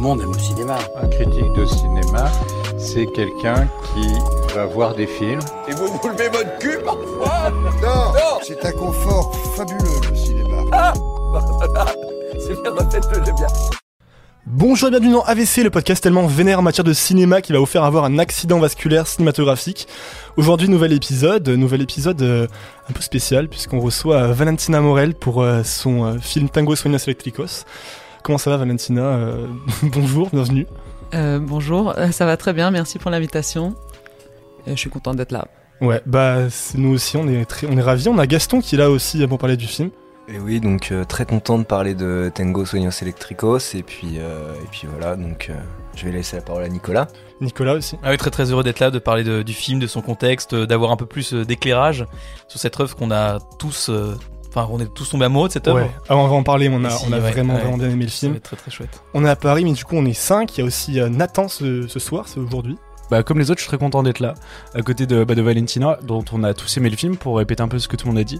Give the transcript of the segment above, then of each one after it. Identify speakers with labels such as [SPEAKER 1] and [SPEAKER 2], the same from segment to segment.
[SPEAKER 1] le monde aime le cinéma.
[SPEAKER 2] Un critique de cinéma, c'est quelqu'un qui va voir des films.
[SPEAKER 3] Et vous vous levez votre cul parfois
[SPEAKER 4] Non, c'est un confort fabuleux le cinéma.
[SPEAKER 3] Ah C'est bien, faites-le bien.
[SPEAKER 5] Bonjour et bienvenue dans AVC, le podcast tellement vénère en matière de cinéma qui va vous faire avoir un accident vasculaire cinématographique. Aujourd'hui, nouvel épisode, nouvel épisode euh, un peu spécial puisqu'on reçoit euh, Valentina Morel pour euh, son euh, film Tango Sueños Electricos. Comment ça va Valentina Euh, Bonjour, bienvenue.
[SPEAKER 6] Euh, bonjour, euh, ça va très bien, merci pour l'invitation. Euh, je suis contente d'être là.
[SPEAKER 5] Ouais, bah nous aussi on est très, on est ravis. On a Gaston qui est là aussi pour parler du film.
[SPEAKER 7] Et oui, donc euh, très content de parler de Tango Sueños Electricos et puis euh, et puis voilà, donc euh, je vais laisser la parole à Nicolas.
[SPEAKER 5] Nicolas aussi.
[SPEAKER 8] Ah oui, très très heureux d'être là, de parler de- du film, de son contexte, d'avoir un peu plus d'éclairage sur cette œuvre qu'on a tous, euh, enfin on est tous tombés amoureux de cette œuvre.
[SPEAKER 5] Ouais. Alors on va en parler. On a,
[SPEAKER 8] si,
[SPEAKER 5] on a
[SPEAKER 8] ouais,
[SPEAKER 5] vraiment
[SPEAKER 8] ouais.
[SPEAKER 5] vraiment bien aimé le film.
[SPEAKER 8] très très chouette.
[SPEAKER 5] On est à Paris, mais du coup on est 5 Il y a aussi euh, Nathan ce, ce soir, c'est aujourd'hui.
[SPEAKER 9] Bah, comme les autres, je suis très content d'être là, à côté de, bah, de Valentina, dont on a tous aimé le film, pour répéter un peu ce que tout le monde a dit.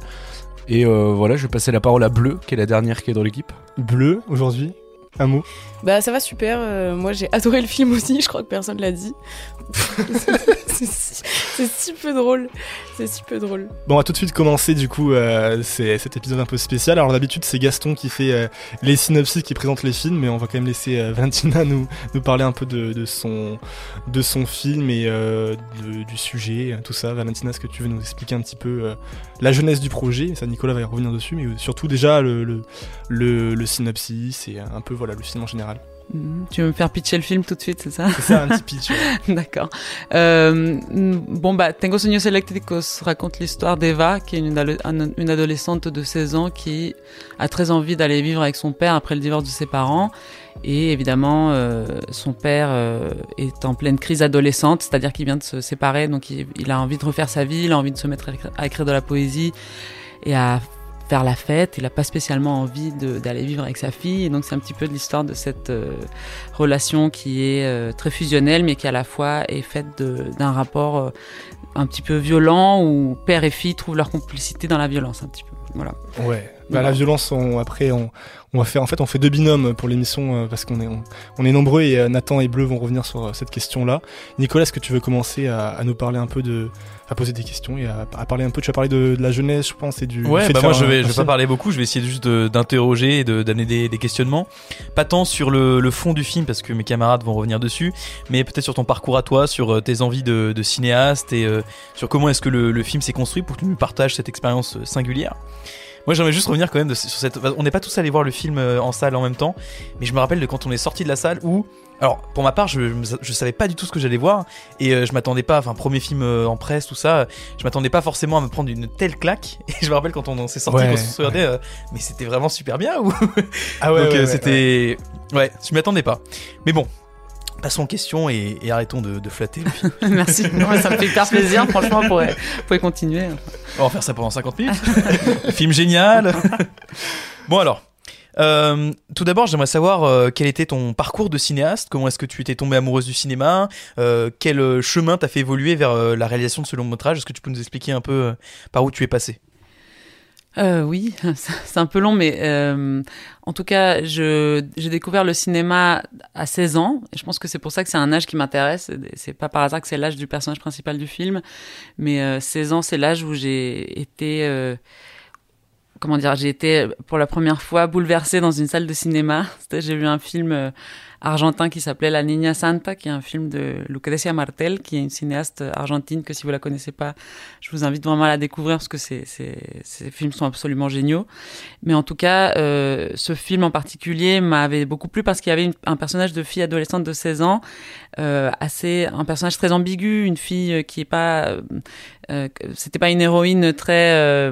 [SPEAKER 9] Et euh, voilà, je vais passer la parole à Bleu, qui est la dernière qui est dans l'équipe.
[SPEAKER 5] Bleu aujourd'hui. Un mot.
[SPEAKER 10] Bah ça va super, euh, moi j'ai adoré le film aussi, je crois que personne l'a dit. c'est si, peu drôle, c'est si peu drôle.
[SPEAKER 5] Bon, on va tout de suite commencer du coup euh, c'est- cet épisode un peu spécial. Alors d'habitude c'est Gaston qui fait euh, les synopsis, qui présente les films, mais on va quand même laisser euh, Valentina nous, nous parler un peu de, de son, de son film et euh, de- du sujet, tout ça. Valentina, est-ce que tu veux nous expliquer un petit peu euh, la jeunesse du projet? Ça Nicolas va y revenir dessus, mais surtout déjà le, le, le, le synopsis et un peu voilà le film en général.
[SPEAKER 6] Mhm. Tu veux me faire pitcher le film tout de suite, c'est ça
[SPEAKER 5] C'est ça un petit pitch. ouais.
[SPEAKER 6] D'accord. Euh, bon, bah, Tengo Sueños Eléctricos raconte l'histoire d'Eva, qui est une, ado- un- une adolescente de 16 ans qui a très envie d'aller vivre avec son père après le divorce de ses parents. Et évidemment, euh, son père euh, est en pleine crise adolescente, c'est-à-dire qu'il vient de se séparer, donc il, il a envie de refaire sa vie, il a envie de se mettre à écrire, à écrire de la poésie et à faire la fête. Il n'a pas spécialement envie d'aller vivre avec sa fille. Et donc c'est un petit peu de l'histoire de cette euh, relation qui est euh, très fusionnelle, mais qui à la fois est faite d'un rapport euh, un petit peu violent où père et fille trouvent leur complicité dans la violence un petit peu. Voilà.
[SPEAKER 5] Ouais. Bah, la violence, on, après, on, on va faire, en fait, on fait deux binômes pour l'émission euh, parce qu'on est, on, on est nombreux et euh, Nathan et Bleu vont revenir sur euh, cette question-là. Nicolas, est-ce que tu veux commencer à, à nous parler un peu de, à poser des questions et à, à parler un peu, tu vas parler de, de la jeunesse, je pense, et du.
[SPEAKER 8] Ouais,
[SPEAKER 5] fait de
[SPEAKER 8] bah moi je vais, je vais pas parler beaucoup, je vais essayer juste d'interroger et de- d'amener des, des questionnements. Pas tant sur le, le fond du film parce que mes camarades vont revenir dessus, mais peut-être sur ton parcours à toi, sur tes envies de, de cinéaste et euh, sur comment est-ce que le, le film s'est construit pour que tu nous partages cette expérience singulière. Moi j'aimerais juste revenir quand même de- sur cette... On n'est pas tous allés voir le film euh, en salle en même temps, mais je me rappelle de quand on est sorti de la salle où... Alors pour ma part je, je, savais pas du tout ce que j'allais voir et euh, je m'attendais pas, enfin premier film euh, en presse tout ça, je m'attendais pas forcément à me prendre une telle claque et je me rappelle quand on s'est sorti,
[SPEAKER 5] Ouais,
[SPEAKER 8] qu'on se regardait, euh, mais c'était vraiment super bien ou
[SPEAKER 5] Ah ouais,
[SPEAKER 8] Donc
[SPEAKER 5] ouais,
[SPEAKER 8] euh, c'était... Ouais. je m'y attendais pas. Mais bon, passons aux questions et, et arrêtons de, de flatter.
[SPEAKER 6] Merci. Non, ça me fait hyper plaisir. Franchement, vous pouvez, continuer.
[SPEAKER 8] On va faire ça pendant 50 minutes. film génial. bon alors. euh, tout d'abord, j'aimerais savoir euh, quel était ton parcours de cinéaste, comment est-ce que tu étais tombée amoureuse du cinéma, euh, quel chemin t'a fait évoluer vers la réalisation de ce long métrage? Est-ce que tu peux nous expliquer un peu par où tu es passé
[SPEAKER 6] Euh, oui, c'est un peu long, mais euh, en tout cas, j'ai découvert le cinéma à 16 ans. Et je pense que c'est pour ça que c'est un âge qui m'intéresse. C'est pas par hasard que c'est l'âge du personnage principal du film, mais euh, 16 ans, c'est l'âge où j'ai été, euh, comment dire, j'ai été pour la première fois bouleversée dans une salle de cinéma. J'ai vu un film euh, argentin qui s'appelait La Niña Santa, qui est un film de Lucrecia Martel, qui est une cinéaste argentine que si vous la connaissez pas, je vous invite vraiment à la découvrir parce que ces films sont absolument géniaux. Mais en tout cas, euh, ce film en particulier m'avait beaucoup plu parce qu'il y avait un personnage de fille adolescente de 16 ans, euh, assez, un personnage très ambigu, une fille qui est pas, euh, c'était pas une héroïne très,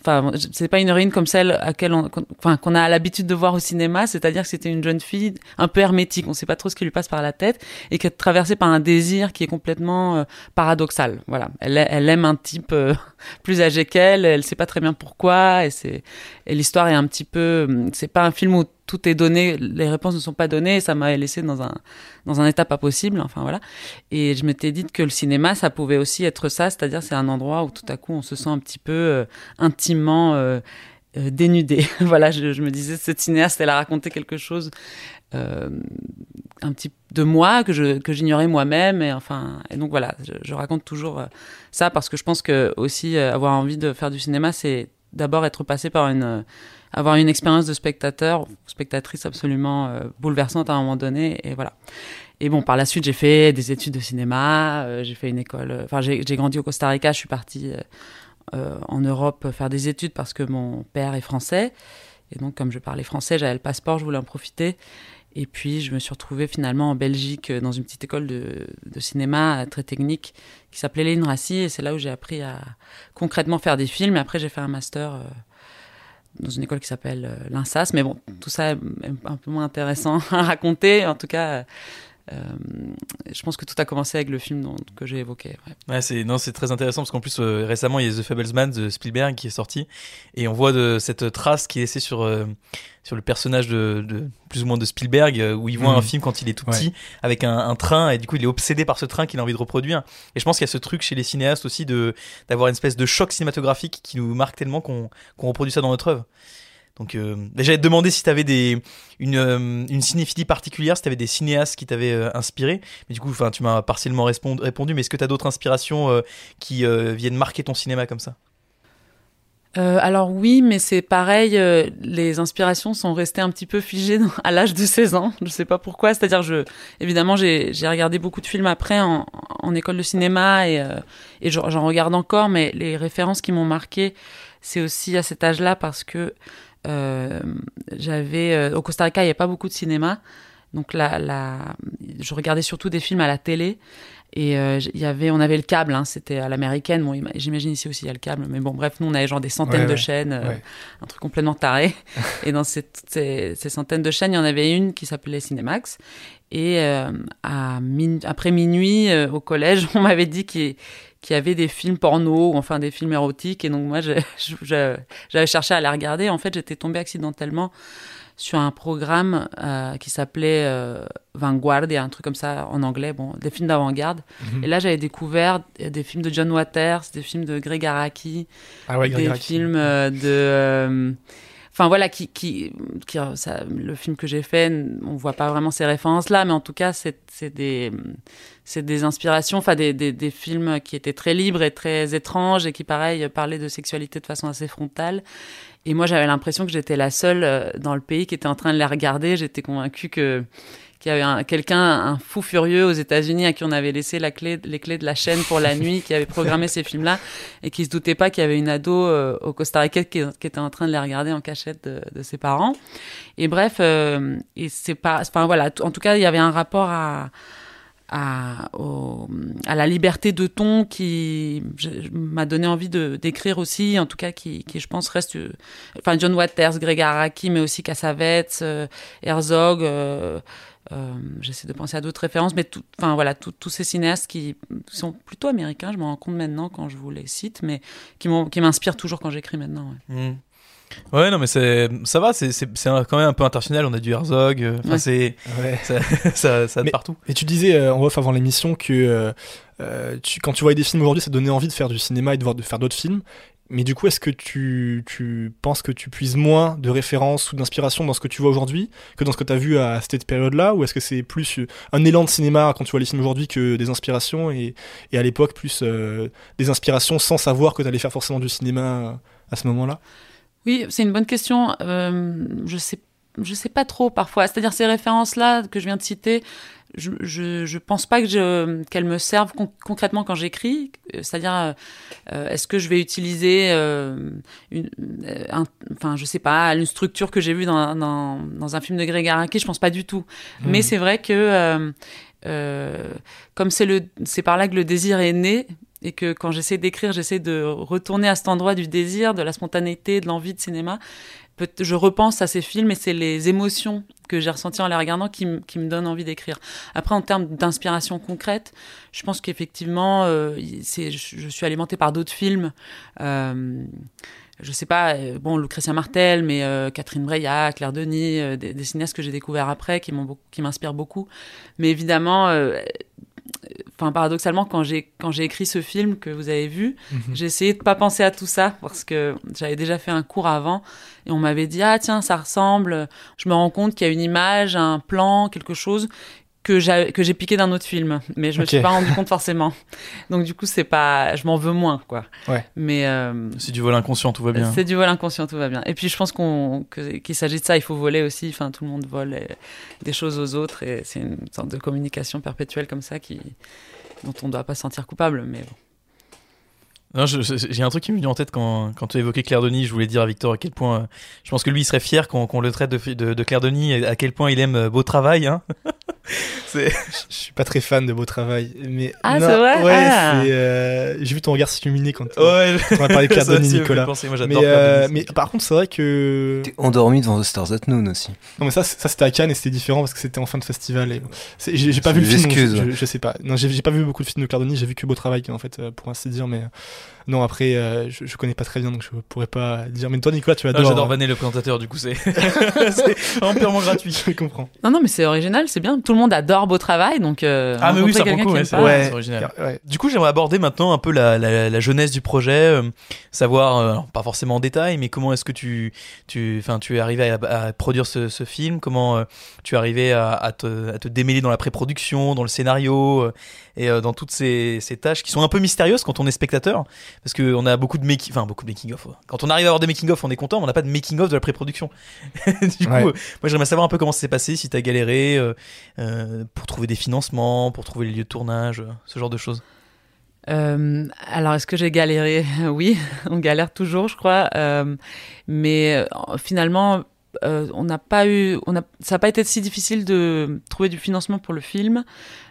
[SPEAKER 6] enfin, c'est pas une héroïne comme celle à laquelle on, enfin, qu'on a l'habitude de voir au cinéma, c'est-à-dire que c'était une jeune fille un peu hermétique, on sait pas trop ce qui lui passe par la tête et qui est traversée par un désir qui est complètement euh, paradoxal. Voilà, elle, aime un type euh, plus âgé qu'elle, elle sait pas très bien pourquoi et et l'histoire est un petit peu, hum, c'est pas un film où tout est donné, les réponses ne sont pas données, ça m'a laissé dans un dans un état pas possible, enfin voilà. Et je m'étais dit que le cinéma, ça pouvait aussi être ça, c'est-à-dire c'est un endroit où tout à coup on se sent un petit peu euh, intimement euh, dénudée. voilà, je, me disais, cette cinéaste, elle a raconté quelque chose euh, un petit de moi que je que j'ignorais moi-même et enfin et donc voilà je, raconte toujours euh, ça parce que je pense que aussi avoir envie de faire du cinéma c'est d'abord être passé par une avoir une expérience de spectateur spectatrice absolument bouleversante à un moment donné et voilà et bon par la suite j'ai fait des études de cinéma j'ai fait une école enfin j'ai grandi au Costa Rica je suis partie en Europe faire des études parce que mon père est français et donc comme je parlais français j'avais le passeport je voulais en profiter et puis, je me suis retrouvée finalement en Belgique dans une petite école de, cinéma très technique qui s'appelait l'INRACI. Et c'est là où j'ai appris à concrètement faire des films. Et après, j'ai fait un master euh, dans une école qui s'appelle euh, l'INSAS. Mais bon, tout ça est un peu moins intéressant à raconter. En tout cas, euh, je pense que tout a commencé avec le film dont, que j'ai évoqué.
[SPEAKER 8] Ouais, ouais c'est non, c'est très intéressant parce qu'en plus euh, récemment il y a The Fablesman de Spielberg qui est sorti et on voit de cette trace qui est laissée sur euh, sur le personnage de, de, plus ou moins de Spielberg euh, où il voit mmh. un film quand il est tout petit ouais. avec un, un, train et du coup il est obsédé par ce train qu'il a envie de reproduire. Et je pense qu'il y a ce truc chez les cinéastes aussi de d'avoir une espèce de choc cinématographique qui nous marque tellement qu'on qu'on reproduit ça dans notre œuvre. Donc euh, j'allais te demander si tu avais des, une, euh, une cinéphilie particulière, si tu avais des cinéastes qui t'avaient euh, inspiré. Mais du coup, tu m'as partiellement répondu, mais est-ce que tu as d'autres inspirations euh, qui viennent marquer ton cinéma comme ça?
[SPEAKER 6] Alors oui, mais c'est pareil, les inspirations sont restées un petit peu figées à l'âge de 16 ans. Je sais pas pourquoi. C'est-à-dire, je, évidemment, j'ai regardé beaucoup de films après en, école de cinéma et, et j'en regarde encore, mais les références qui m'ont marqué, c'est aussi à cet âge-là parce que j'avais euh, au Costa Rica, il n'y avait pas beaucoup de cinéma, donc la, je regardais surtout des films à la télé. Et euh, y avait, on avait le câble, hein, c'était à l'américaine. Bon, j'imagine ici aussi il y a le câble, mais bon, bref, nous on avait genre des centaines
[SPEAKER 5] Ouais,
[SPEAKER 6] de
[SPEAKER 5] ouais,
[SPEAKER 6] chaînes, euh,
[SPEAKER 5] ouais.
[SPEAKER 6] un truc complètement taré. et dans ces, ces, ces centaines de chaînes, il y en avait une qui s'appelait Cinemax. Et euh, à min après minuit, euh, au collège, on m'avait dit qu'il qu'il y avait des films porno ou enfin des films érotiques. Et donc moi, j'avais cherché à les regarder. En fait, j'étais tombée accidentellement sur un programme euh, qui s'appelait euh, Vanguardia, un truc comme ça en anglais, bon, des films d'avant-garde.
[SPEAKER 5] Mhm.
[SPEAKER 6] Et là, j'avais découvert des films de John Waters, des films de Greg Araki,
[SPEAKER 5] Ah ouais, Greg
[SPEAKER 6] des
[SPEAKER 5] Araki.
[SPEAKER 6] films euh, de... euh, Enfin voilà, qui, qui, qui ça, le film que j'ai fait, on voit pas vraiment ces références-là, mais en tout cas, c'est des, des inspirations, enfin des, des, des films qui étaient très libres et très étranges et qui, pareil, parlaient de sexualité de façon assez frontale. Et moi, j'avais l'impression que j'étais la seule euh, dans le pays qui était en train de les regarder. J'étais convaincue que qu'il y avait un- quelqu'un, un fou furieux aux États-Unis à qui on avait laissé la clé, les clés de la chaîne pour la nuit, qui avait programmé ces films-là et qui se doutait pas qu'il y avait une ado euh, au Costa Rica qui, qui était en train de les regarder en cachette de, de ses parents. Et bref, euh, et c'est pas, enfin voilà, en tout cas, il y avait un rapport à à, au- à la liberté de ton qui m'a donné envie de d'écrire aussi, en tout cas qui, qui je pense reste, euh, enfin John Waters, Greg Araki, mais aussi Cassavetes, euh, Herzog. euh, J'essaie de penser à d'autres références, mais tout, enfin voilà, tous ces cinéastes qui sont plutôt américains, je m'en rends compte maintenant quand je vous les cite, mais qui m'inspirent toujours quand j'écris maintenant. ouais.
[SPEAKER 8] Mm. Ouais, non, mais c'est, ça va, c'est, quand même un peu international. On a du Herzog, euh, enfin,
[SPEAKER 6] Ouais.
[SPEAKER 8] c'est,
[SPEAKER 5] Ouais.
[SPEAKER 8] ça, ça, de partout.
[SPEAKER 5] Et tu disais euh, en off avant l'émission que euh, euh, tu, quand tu voyais des films aujourd'hui, ça te donnait envie de faire du cinéma et de, voir, de faire d'autres films. Mais du coup, est-ce que tu, tu penses que tu puises moins de références ou d'inspiration dans ce que tu vois aujourd'hui que dans ce que tu as vu à cette période-là Ou est-ce que c'est plus euh, un élan de cinéma quand tu vois les films aujourd'hui que des inspirations et, et à l'époque plus euh, des inspirations sans savoir que tu allais faire forcément du cinéma à ce moment-là?
[SPEAKER 6] Oui, c'est une bonne question. Euh, je sais, je sais pas trop parfois. C'est-à-dire ces références-là que je viens de citer, je, je, je pense pas que qu'elles me servent con- concrètement quand j'écris. Euh, C'est-à-dire, euh, euh, est-ce que je vais utiliser euh, une, un, enfin, je sais pas, une structure que j'ai vue dans, dans, dans un film de Greg Araki Je pense pas du tout. Mais c'est vrai que euh, comme c'est le, c'est par là que le désir est né. Et que quand j'essaie d'écrire, j'essaie de retourner à cet endroit du désir, de la spontanéité, de l'envie de cinéma. Je repense à ces films et c'est les émotions que j'ai ressenties en les regardant qui, me donnent envie d'écrire. Après, en termes d'inspiration concrète, je pense qu'effectivement, euh, je, suis alimentée par d'autres films. Euh, je sais pas, euh, bon, Lucretia Martel, mais euh, Catherine Breillat, Claire Denis, des, des cinéastes que j'ai découverts après, qui m'inspirent beaucoup. Mais évidemment, enfin paradoxalement, quand j'ai quand j'ai écrit ce film que vous avez vu,
[SPEAKER 5] Mhm.
[SPEAKER 6] j'ai essayé de pas penser à tout ça parce que j'avais déjà fait un cours avant et on m'avait dit ah tiens ça ressemble. Je me rends compte qu'il y a une image, un plan, quelque chose que j'ai que j'ai piqué d'un autre film, mais je me suis pas rendu compte forcément. Donc du coup c'est pas, je m'en veux moins quoi.
[SPEAKER 5] Ouais.
[SPEAKER 6] Mais euh,
[SPEAKER 8] C'est du vol inconscient, tout va bien.
[SPEAKER 6] c'est du vol inconscient, tout va bien. Et puis je pense qu'on que- qu'il s'agit de ça, il faut voler aussi. Enfin, tout le monde vole des choses aux autres et c'est une sorte de communication perpétuelle comme ça qui dont on ne doit pas se sentir coupable. Mais bon.
[SPEAKER 8] Non, je- je- j'ai un truc qui me vient en tête quand, quand tu évoquais Claire Denis. Je voulais dire à Victor à quel point euh, je pense que lui il serait fier qu'on qu'on le traite de, de, de Claire Denis et à quel point il aime euh, Beau Travail. Hein.
[SPEAKER 5] Je suis pas très fan de Beau Travail, mais
[SPEAKER 6] Ah,
[SPEAKER 5] non,
[SPEAKER 6] c'est vrai
[SPEAKER 5] Ouais,
[SPEAKER 6] Ah.
[SPEAKER 5] euh, j'ai vu ton regard s'illuminer quand
[SPEAKER 8] ouais,
[SPEAKER 5] on a parlé de Claire
[SPEAKER 8] ça
[SPEAKER 5] Denis, Nicolas.
[SPEAKER 8] penser. Moi
[SPEAKER 5] Mais, euh,
[SPEAKER 8] Denis.
[SPEAKER 5] mais par contre, c'est vrai que
[SPEAKER 7] T'es endormi devant The Stars at Noon aussi.
[SPEAKER 5] non, mais ça, ça c'était à Cannes et c'était différent parce que c'était en fin de festival. Et... J'ai pas vu le film, donc je, sais pas. Non, j'ai pas vu beaucoup de films de Claire Denis. J'ai vu que Beau Travail, en fait, euh, pour ainsi dire. Mais non, après, euh, je, je connais pas très bien, donc je pourrais pas dire. Mais toi, Nicolas, tu
[SPEAKER 8] Ah,
[SPEAKER 5] adores.
[SPEAKER 8] J'adore
[SPEAKER 5] hein.
[SPEAKER 8] Vanet le présentateur, du coup c'est c'est entièrement gratuit.
[SPEAKER 5] Je comprends.
[SPEAKER 6] Non, non, mais c'est original, c'est bien. Tout le monde adore Beau Travail, donc. euh,
[SPEAKER 8] Ah, mais oui, ça pour coup, ouais, c'est
[SPEAKER 5] Ouais.
[SPEAKER 8] original.
[SPEAKER 5] Ouais.
[SPEAKER 8] Du coup, j'aimerais aborder maintenant un peu la, la, la jeunesse du projet, euh, savoir, euh, alors, pas forcément en détail, mais comment est-ce que tu, tu, enfin, tu es arrivé à, à produire ce, ce film, comment euh, tu es arrivé à, à, te, à te démêler dans la pré-production, dans le scénario euh, et euh, dans toutes ces, ces tâches qui sont un peu mystérieuses quand on est spectateur, parce que on a beaucoup de making, enfin beaucoup de making of. Quand on arrive à avoir des making of, on est content, mais on n'a pas de making of de la pré-production. du coup,
[SPEAKER 5] Ouais.
[SPEAKER 8] euh, moi j'aimerais savoir un peu comment ça s'est passé, si tu as galéré euh, euh, pour trouver des financements, pour trouver les lieux de tournage, ce genre de choses.
[SPEAKER 6] Euh, alors, est-ce que j'ai galéré? Oui, on galère toujours, je crois. Euh, mais euh, finalement, euh, on n'a pas eu, on a, ça n'a pas été si difficile de trouver du financement pour le film.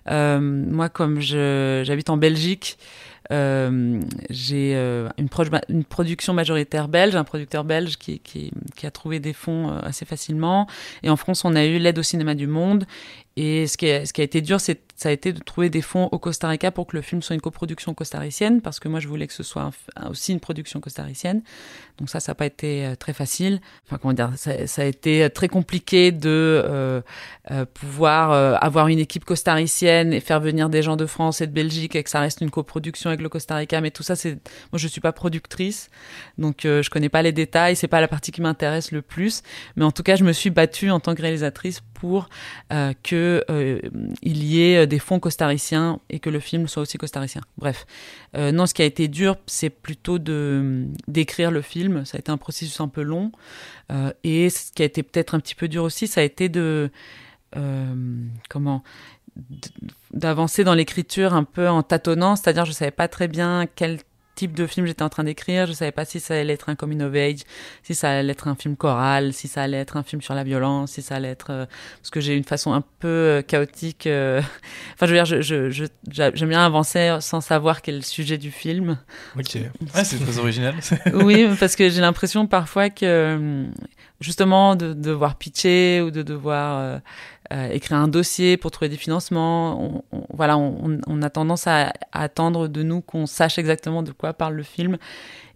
[SPEAKER 6] Euh, moi, comme je, j'habite en Belgique, euh, j'ai euh, une, proj- une production majoritaire belge, un producteur belge qui, qui, qui a trouvé des fonds euh, assez facilement. Et en France, on a eu l'aide au cinéma du monde. Et ce qui, est, ce qui a été dur, c'est, ça a été de trouver des fonds au Costa Rica pour que le film soit une coproduction costaricienne, parce que moi, je voulais que ce soit aussi une production costaricienne. Donc ça, ça n'a pas été euh, très facile. Enfin, comment dire, ça, ça a été euh, très compliqué de euh, euh, pouvoir euh, avoir une équipe costaricienne et faire venir des gens de France et de Belgique et que ça reste une coproduction avec le Costa Rica. Mais tout ça, c'est moi, je suis pas productrice, donc je connais pas les détails. C'est pas la partie qui m'intéresse le plus. Mais en tout cas, je me suis battue en tant que réalisatrice pour euh, que euh, y ait des fonds costariciens et que le film soit aussi costaricien. Bref, euh, non, ce qui a été dur, c'est plutôt d'écrire le film. Ça a été un processus un peu long. Euh, et ce qui a été peut-être un petit peu dur aussi, ça a été de euh, comment d'avancer dans l'écriture un peu en tâtonnant, c'est-à-dire je savais pas très bien quel type de film j'étais en train d'écrire, je savais pas si ça allait être un coming of age, si ça allait être un film choral, si ça allait être un film sur la violence, si ça allait être euh, parce que j'ai une façon un peu euh, chaotique euh, enfin je veux dire je je- je- j'a- j'aime bien avancer sans savoir quel est le sujet du film.
[SPEAKER 5] Ok.
[SPEAKER 8] Ouais, c'est très original.
[SPEAKER 6] oui, parce que j'ai l'impression parfois que justement de devoir pitcher ou de devoir euh, écrire un dossier pour trouver des financements, on, voilà, on, a tendance à, attendre de nous qu'on sache exactement de quoi parle le film.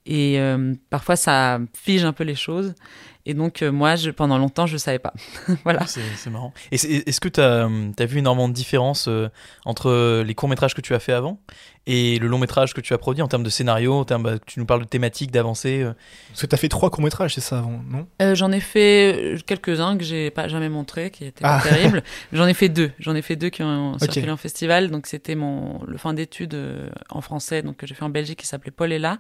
[SPEAKER 6] Et euh, parfois, ça fige un peu les choses. Et donc, euh, moi, pendant longtemps, je ne savais pas. voilà.
[SPEAKER 8] C'est marrant. Est-ce que tu as, vu énormément de différence euh, entre les courts-métrages que tu as fait avant et le long-métrage que tu as produit en termes de scénario, en termes, bah, tu nous parles de thématiques, d'avancées euh.
[SPEAKER 5] Parce que t'as fait trois courts-métrages, c'est ça avant, non?
[SPEAKER 6] Euh, J'en ai fait euh, quelques-uns que j'ai pas jamais montré, qui étaient pas
[SPEAKER 5] Ah.
[SPEAKER 6] terribles. J'en ai fait deux. J'en ai fait deux qui ont
[SPEAKER 5] Ok.
[SPEAKER 6] circulé en festival. Donc c'était mon le fin d'études en français, donc que j'ai fait en Belgique, qui s'appelait Paul et là,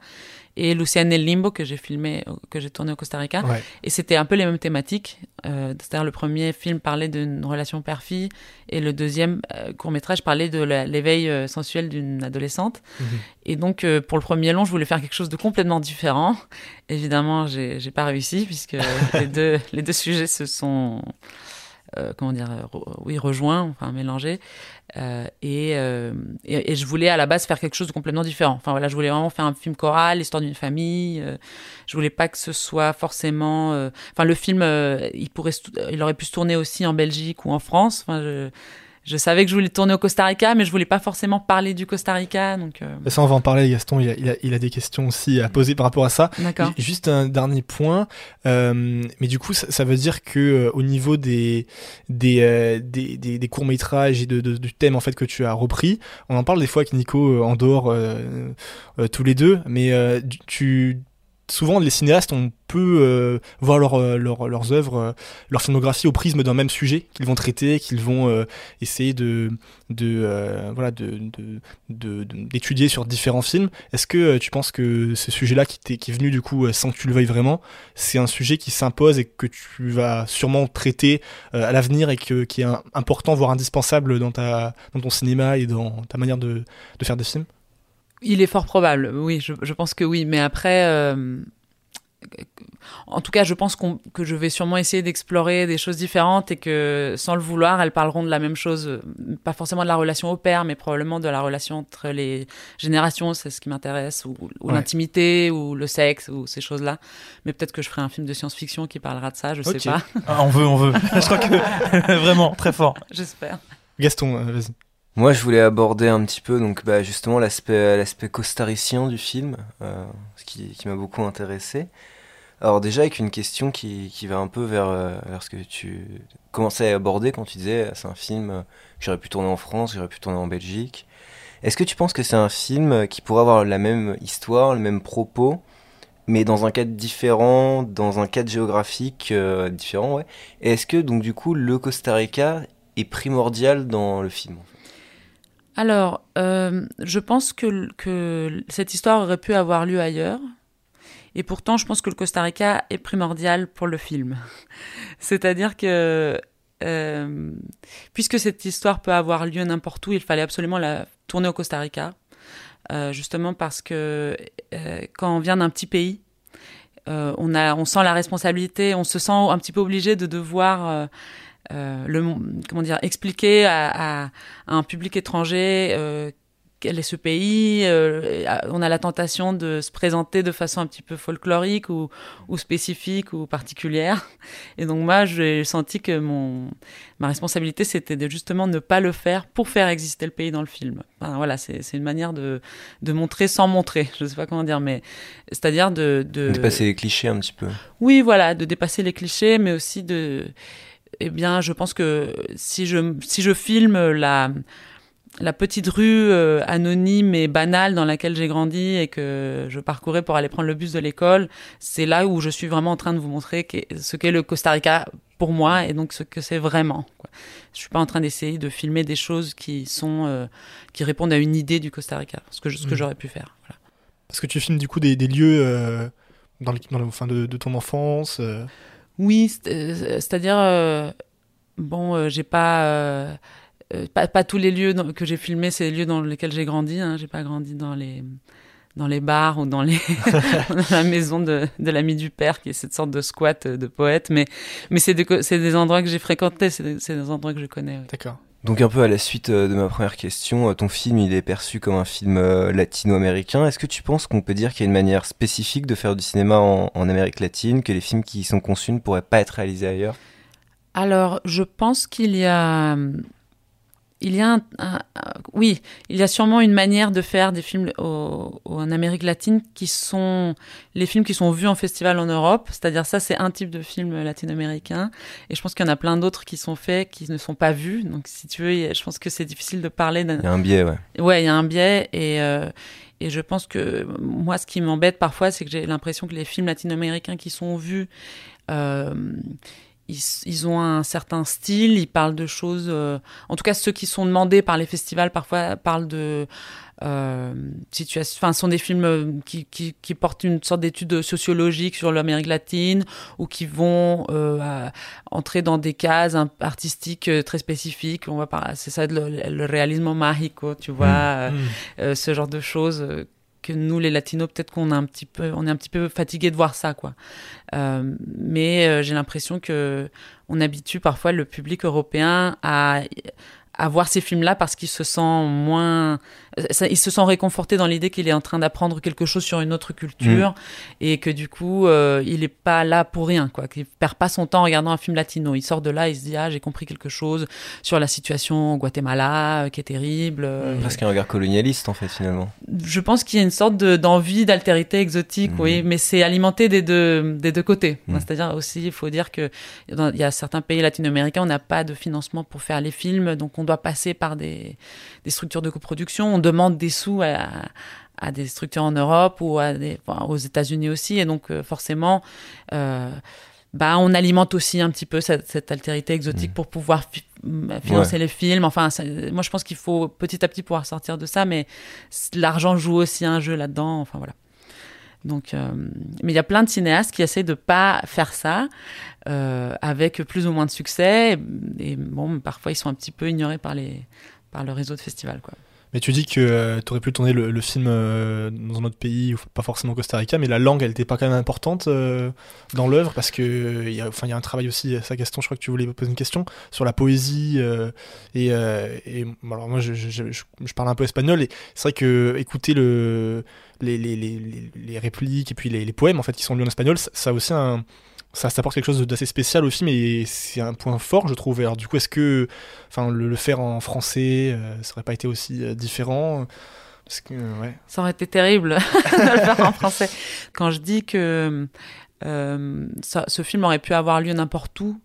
[SPEAKER 6] et Luciane El Limbo que j'ai filmé, que j'ai tourné au Costa Rica.
[SPEAKER 5] Ouais.
[SPEAKER 6] Et c'était un peu les mêmes thématiques. Euh, C'est-à-dire le premier film parlait d'une relation père-fille et le deuxième court métrage parlait de l'éveil euh, sensuel d'une adolescente.
[SPEAKER 5] Mhm.
[SPEAKER 6] Et donc euh, pour le premier long, je voulais faire quelque chose de complètement différent. Évidemment, j'ai j'ai pas réussi puisque les deux les deux sujets se sont euh, comment dire euh, oui rejoints, enfin mélangés. Euh, et, euh, et, je voulais à la base faire quelque chose de complètement différent. Enfin voilà, je voulais vraiment faire un film choral, l'histoire d'une famille. euh, je voulais pas que ce soit forcément. euh, Enfin, le film, il pourrait, il aurait pu se tourner aussi en Belgique ou en France. Enfin, je, je savais que je voulais tourner au Costa Rica, mais je voulais pas forcément parler du Costa Rica. Donc, euh,
[SPEAKER 5] Ça, on va en parler, Gaston. Il a, il a- il a des questions aussi à poser par rapport à ça.
[SPEAKER 6] d'accord.
[SPEAKER 5] Juste un dernier point. euh, mais du coup, ça, ça veut dire que euh, au niveau des des, euh, des, des, des courts métrages et de, de- du thème en fait que tu as repris, on en parle des fois avec Nico euh, en dehors tous les deux. Mais euh, tu souvent les cinéastes on peut euh, voir euh, leur- leurs œuvres, euh, leur filmographie au prisme d'un même sujet qu'ils vont traiter, qu'ils vont essayer de d'étudier sur différents films. Est-ce que tu penses que ce sujet-là qui, est venu du coup sans que tu le veuilles vraiment, c'est un sujet qui s'impose et que tu vas sûrement traiter à l'avenir et qui est important, voire indispensable dans, ton cinéma et dans ta manière de faire des films?
[SPEAKER 6] Il est fort probable, oui, je, je pense que oui. Mais après, euh, en tout cas, je pense que je vais sûrement essayer d'explorer des choses différentes et que, sans le vouloir, elles parleront de la même chose. euh, Pas forcément de la relation au père, mais probablement de la relation entre les générations, c'est ce qui m'intéresse, ou, ou
[SPEAKER 5] Ouais.
[SPEAKER 6] l'intimité, ou le sexe, ou ces choses-là. Mais peut-être que je ferai un film de science-fiction qui parlera de ça, je
[SPEAKER 5] Ok.
[SPEAKER 6] sais pas.
[SPEAKER 8] Ah, on veut, on veut. je crois que vraiment très fort.
[SPEAKER 6] J'espère.
[SPEAKER 5] Gaston, euh, vas-y.
[SPEAKER 7] Moi, je voulais aborder un petit peu, donc, bah, justement, l'aspect, l'aspect costaricien du film, euh, ce qui, qui m'a beaucoup intéressé. Alors, déjà, avec une question qui, qui va un peu vers, euh, ce que tu commençais à aborder quand tu disais c'est un film euh, que j'aurais pu tourner en France, j'aurais pu tourner en Belgique. Est-ce que tu penses que c'est un film qui pourrait avoir la même histoire, le même propos, mais dans un cadre différent, dans un cadre géographique euh, différent, ouais? Est-ce que, donc, du coup, le Costa Rica est primordial dans le film
[SPEAKER 6] Alors, euh, je pense que, cette histoire aurait pu avoir lieu ailleurs. Et pourtant, je pense que le Costa Rica est primordial pour le film. C'est-à-dire que, euh, puisque cette histoire peut avoir lieu n'importe où, il fallait absolument la tourner au Costa Rica. Euh, justement parce que quand on vient d'un petit pays, on, a, on sent la responsabilité, on se sent un petit peu obligé de devoir le, comment dire, expliquer à, un public étranger euh, quel est ce pays. euh, on a la tentation de se présenter de façon un petit peu folklorique ou, ou spécifique ou particulière. Et donc moi, j'ai senti que mon, ma responsabilité, c'était de justement ne pas le faire pour faire exister le pays dans le film. Enfin, voilà, c'est une manière de, de montrer sans montrer. Je sais pas comment dire, mais c'est-à-dire de, de
[SPEAKER 7] Dépasser les clichés un petit peu.
[SPEAKER 6] oui, voilà, de dépasser les clichés, mais aussi de. Eh bien, je pense que si je, si je filme la, la petite rue euh, anonyme et banale dans laquelle j'ai grandi et que je parcourais pour aller prendre le bus de l'école, c'est là où je suis vraiment en train de vous montrer ce qu'est le Costa Rica pour moi et donc ce que c'est vraiment. Quoi. Je suis pas en train d'essayer de filmer des choses qui sont euh, qui répondent à une idée du Costa Rica, ce que, je- ce que
[SPEAKER 5] Mhm.
[SPEAKER 6] j'aurais pu faire. Voilà.
[SPEAKER 5] Parce que tu filmes du coup des, des lieux euh, dans, le, dans le- enfin, de, de ton enfance.
[SPEAKER 6] Oui, euh, c'est-à-dire, euh, bon, euh, j'ai pas, euh, pas, pas tous les lieux dans- que j'ai filmés, c'est les lieux dans lesquels j'ai grandi. Hein. J'ai pas grandi dans les, dans les bars ou dans, les dans la maison de, de l'ami du père, qui est cette sorte de squat de poète. Mais, mais c'est des, co- c'est des endroits que j'ai fréquentés, c'est des, endroits que je connais. oui.
[SPEAKER 5] D'accord.
[SPEAKER 7] Donc un peu à la suite euh, de ma première question, euh, ton film il est perçu comme un film euh, latino-américain. Est-ce que tu penses qu'on peut dire qu'il y a une manière spécifique de faire du cinéma en, en Amérique latine, que les films qui y sont conçus ne pourraient pas être réalisés ailleurs?
[SPEAKER 6] Alors, je pense qu'il y a, il y a, un- un- un- oui, il y a sûrement une manière de faire des films au- au- en Amérique latine qui sont les films qui sont vus en festival en Europe. C'est-à-dire ça, c'est un type de film latino-américain, et je pense qu'il y en a plein d'autres qui sont faits qui ne sont pas vus. Donc, si tu veux, je pense que c'est difficile de parler d'un
[SPEAKER 7] Il y a un biais, ouais.
[SPEAKER 6] Ouais, il y a un biais et euh, et je pense que moi, ce qui m'embête parfois, c'est que j'ai l'impression que les films latino-américains qui sont vus, euh, ils, ils ont un certain style, ils parlent de choses. euh, en tout cas, ceux qui sont demandés par les festivals parfois parlent de euh, situation. Enfin, sont des films euh, qui, qui, qui portent une sorte d'étude sociologique sur l'Amérique latine ou qui vont euh, entrer dans des cases artistiques euh, très spécifiques. On va c'est ça le, le réalisme magico, tu vois,
[SPEAKER 5] Mm.
[SPEAKER 6] euh, ce genre de choses que nous les latinos peut-être qu'on a un petit peu on est un petit peu fatigué de voir ça quoi. Euh, mais euh, j'ai l'impression que on habitue parfois le public européen à à voir ces films-là parce qu'il se sent moins, ça- il se sent réconforté dans l'idée qu'il est en train d'apprendre quelque chose sur une autre culture et que du coup, euh, il est pas là pour rien, quoi. Qu'il perd pas son temps en regardant un film latino. Il sort de là, il se dit ah j'ai compris quelque chose sur la situation au Guatemala euh, qui est terrible. euh,
[SPEAKER 7] Presque un regard colonialiste en fait finalement.
[SPEAKER 6] je pense qu'il y a une sorte de- d'envie d'altérité exotique, oui, mais c'est alimenté des deux, des deux côtés. C'est-à-dire aussi, il faut dire que dans- il y a certains pays latino-américains, on n'a pas de financement pour faire les films, donc on doit passer par des, des structures de coproduction. On demande des sous à, à des structures en Europe ou à des, enfin, aux États-Unis aussi, et donc euh, forcément. euh, bah, on alimente aussi un petit peu cette, cette altérité exotique pour pouvoir fi- m- financer les films. Enfin, ça- moi, je pense qu'il faut petit à petit pouvoir sortir de ça, mais l'argent joue aussi un jeu là-dedans. Enfin, voilà. Donc, euh, mais il y a plein de cinéastes qui essayent de pas faire ça, euh, avec plus ou moins de succès. Et, et bon, parfois, ils sont un petit peu ignorés par les par le réseau de festivals, quoi.
[SPEAKER 5] Mais tu dis que tu aurais pu tourner le, film euh, dans un autre pays, pas forcément Costa Rica, mais la langue, elle n'était pas quand même importante euh, dans l'œuvre, parce que euh, il y, a- un travail aussi, ça Gaston, je crois que tu voulais poser une question, sur la poésie. euh, et, euh, alors moi, je, parle un peu espagnol, et c'est vrai que écouter le, les, les, répliques et puis les, les poèmes en fait, qui sont lus en espagnol, ça, ça a aussi un. Ça, ça apporte quelque chose d'assez spécial au film et c'est un point fort, je trouve. Alors, du coup, est-ce que enfin, le, faire en français, euh, ça aurait pas été aussi euh, différent? Euh.
[SPEAKER 6] Ça aurait été terrible de le faire en français. Quand je dis que ce film aurait pu avoir lieu n'importe où,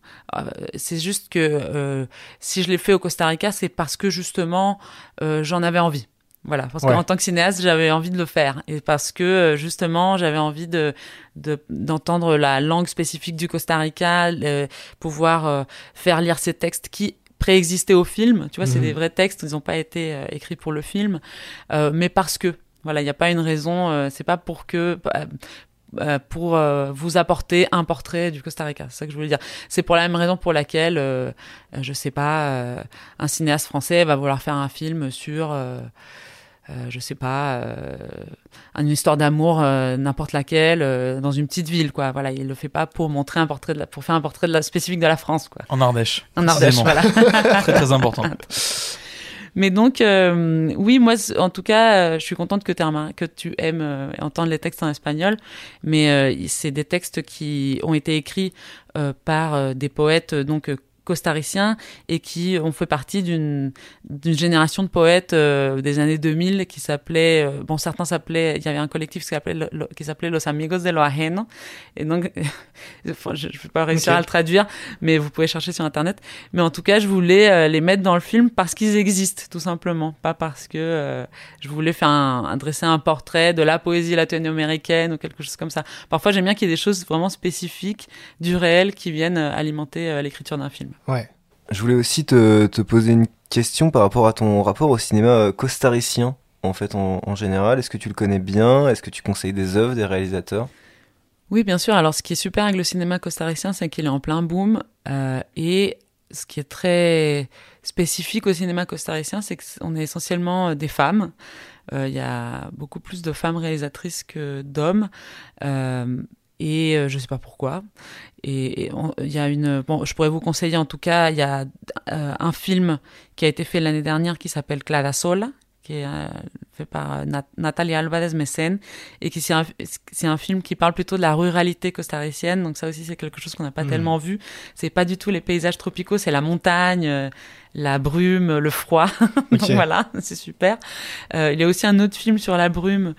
[SPEAKER 6] c'est juste que si je l'ai fait au Costa Rica, c'est parce que justement j'en avais envie. Voilà, parce
[SPEAKER 5] Ouais.
[SPEAKER 6] qu'en tant que cinéaste, j'avais envie de le faire. Et parce que, euh, justement, j'avais envie de, de- d'entendre la langue spécifique du Costa Rica, le- pouvoir euh, faire lire ces textes qui préexistaient au film. Tu vois, c'est
[SPEAKER 5] Mhm.
[SPEAKER 6] des vrais textes, ils n'ont pas été euh, écrits pour le film. Euh, mais parce que, voilà, il n'y a pas une raison, euh, c'est pas pour que... euh, euh, pour euh, vous apporter un portrait du Costa Rica, c'est ça que je voulais dire. C'est pour la même raison pour laquelle, euh, euh, je sais pas, euh, un cinéaste français va vouloir faire un film sur, euh, je sais pas, euh, une histoire d'amour euh, n'importe laquelle dans une petite ville, quoi. Voilà, il le fait pas pour montrer un portrait de la, pour faire un portrait de la spécifique de la France, quoi.
[SPEAKER 8] En Ardèche.
[SPEAKER 6] En Ardèche, voilà.
[SPEAKER 8] très très important.
[SPEAKER 6] Mais donc, oui, moi, en tout cas, je suis contente que, remar- que tu aimes entendre les textes en espagnol. Mais c'est des textes qui ont été écrits par des poètes donc costariciens et qui ont fait partie d'une d'une génération de poètes euh, des années 2000 qui s'appelait euh, bon certains s'appelaient il y avait un collectif qui s'appelait lo- qui s'appelait Los Amigos de lo Ajeno et donc je, je vais pas réussir à le traduire mais vous pouvez chercher sur internet mais en tout cas, je voulais euh, les mettre dans le film parce qu'ils existent, tout simplement. Pas parce que euh, je voulais faire un, dresser un portrait de la poésie latino-américaine ou quelque chose comme ça. Parfois, j'aime bien qu'il y ait des choses vraiment spécifiques du réel qui viennent alimenter l'écriture d'un film.
[SPEAKER 5] Ouais.
[SPEAKER 7] Je voulais aussi te, te poser une question par rapport à ton rapport au cinéma euh, costaricien, en fait, en, en général. Est-ce que tu le connais bien? Est-ce que tu conseilles des œuvres, des réalisateurs?
[SPEAKER 6] Oui, bien sûr. Alors, ce qui est super avec le cinéma costaricien, c'est qu'il est en plein boom. euh, et ce qui est très spécifique au cinéma costaricien, c'est qu'on est essentiellement euh, des femmes. Euh, Il y a beaucoup plus de femmes réalisatrices que d'hommes. Euh, et euh, je sais pas pourquoi. Et il y a une. Bon, je pourrais vous conseiller en tout cas, il y a euh, un film qui a été fait l'année dernière qui s'appelle Clara Sola, qui est euh, fait par euh, Nat- Natalia Alvarez Messen, et qui c'est un, un film qui parle plutôt de la ruralité costaricienne. Donc ça aussi, c'est quelque chose qu'on n'a pas
[SPEAKER 5] Mhm.
[SPEAKER 6] tellement vu. C'est pas du tout les paysages tropicaux, c'est la montagne, euh, la brume, le froid. Donc voilà, c'est super. Euh, il y a aussi un autre film sur la brume.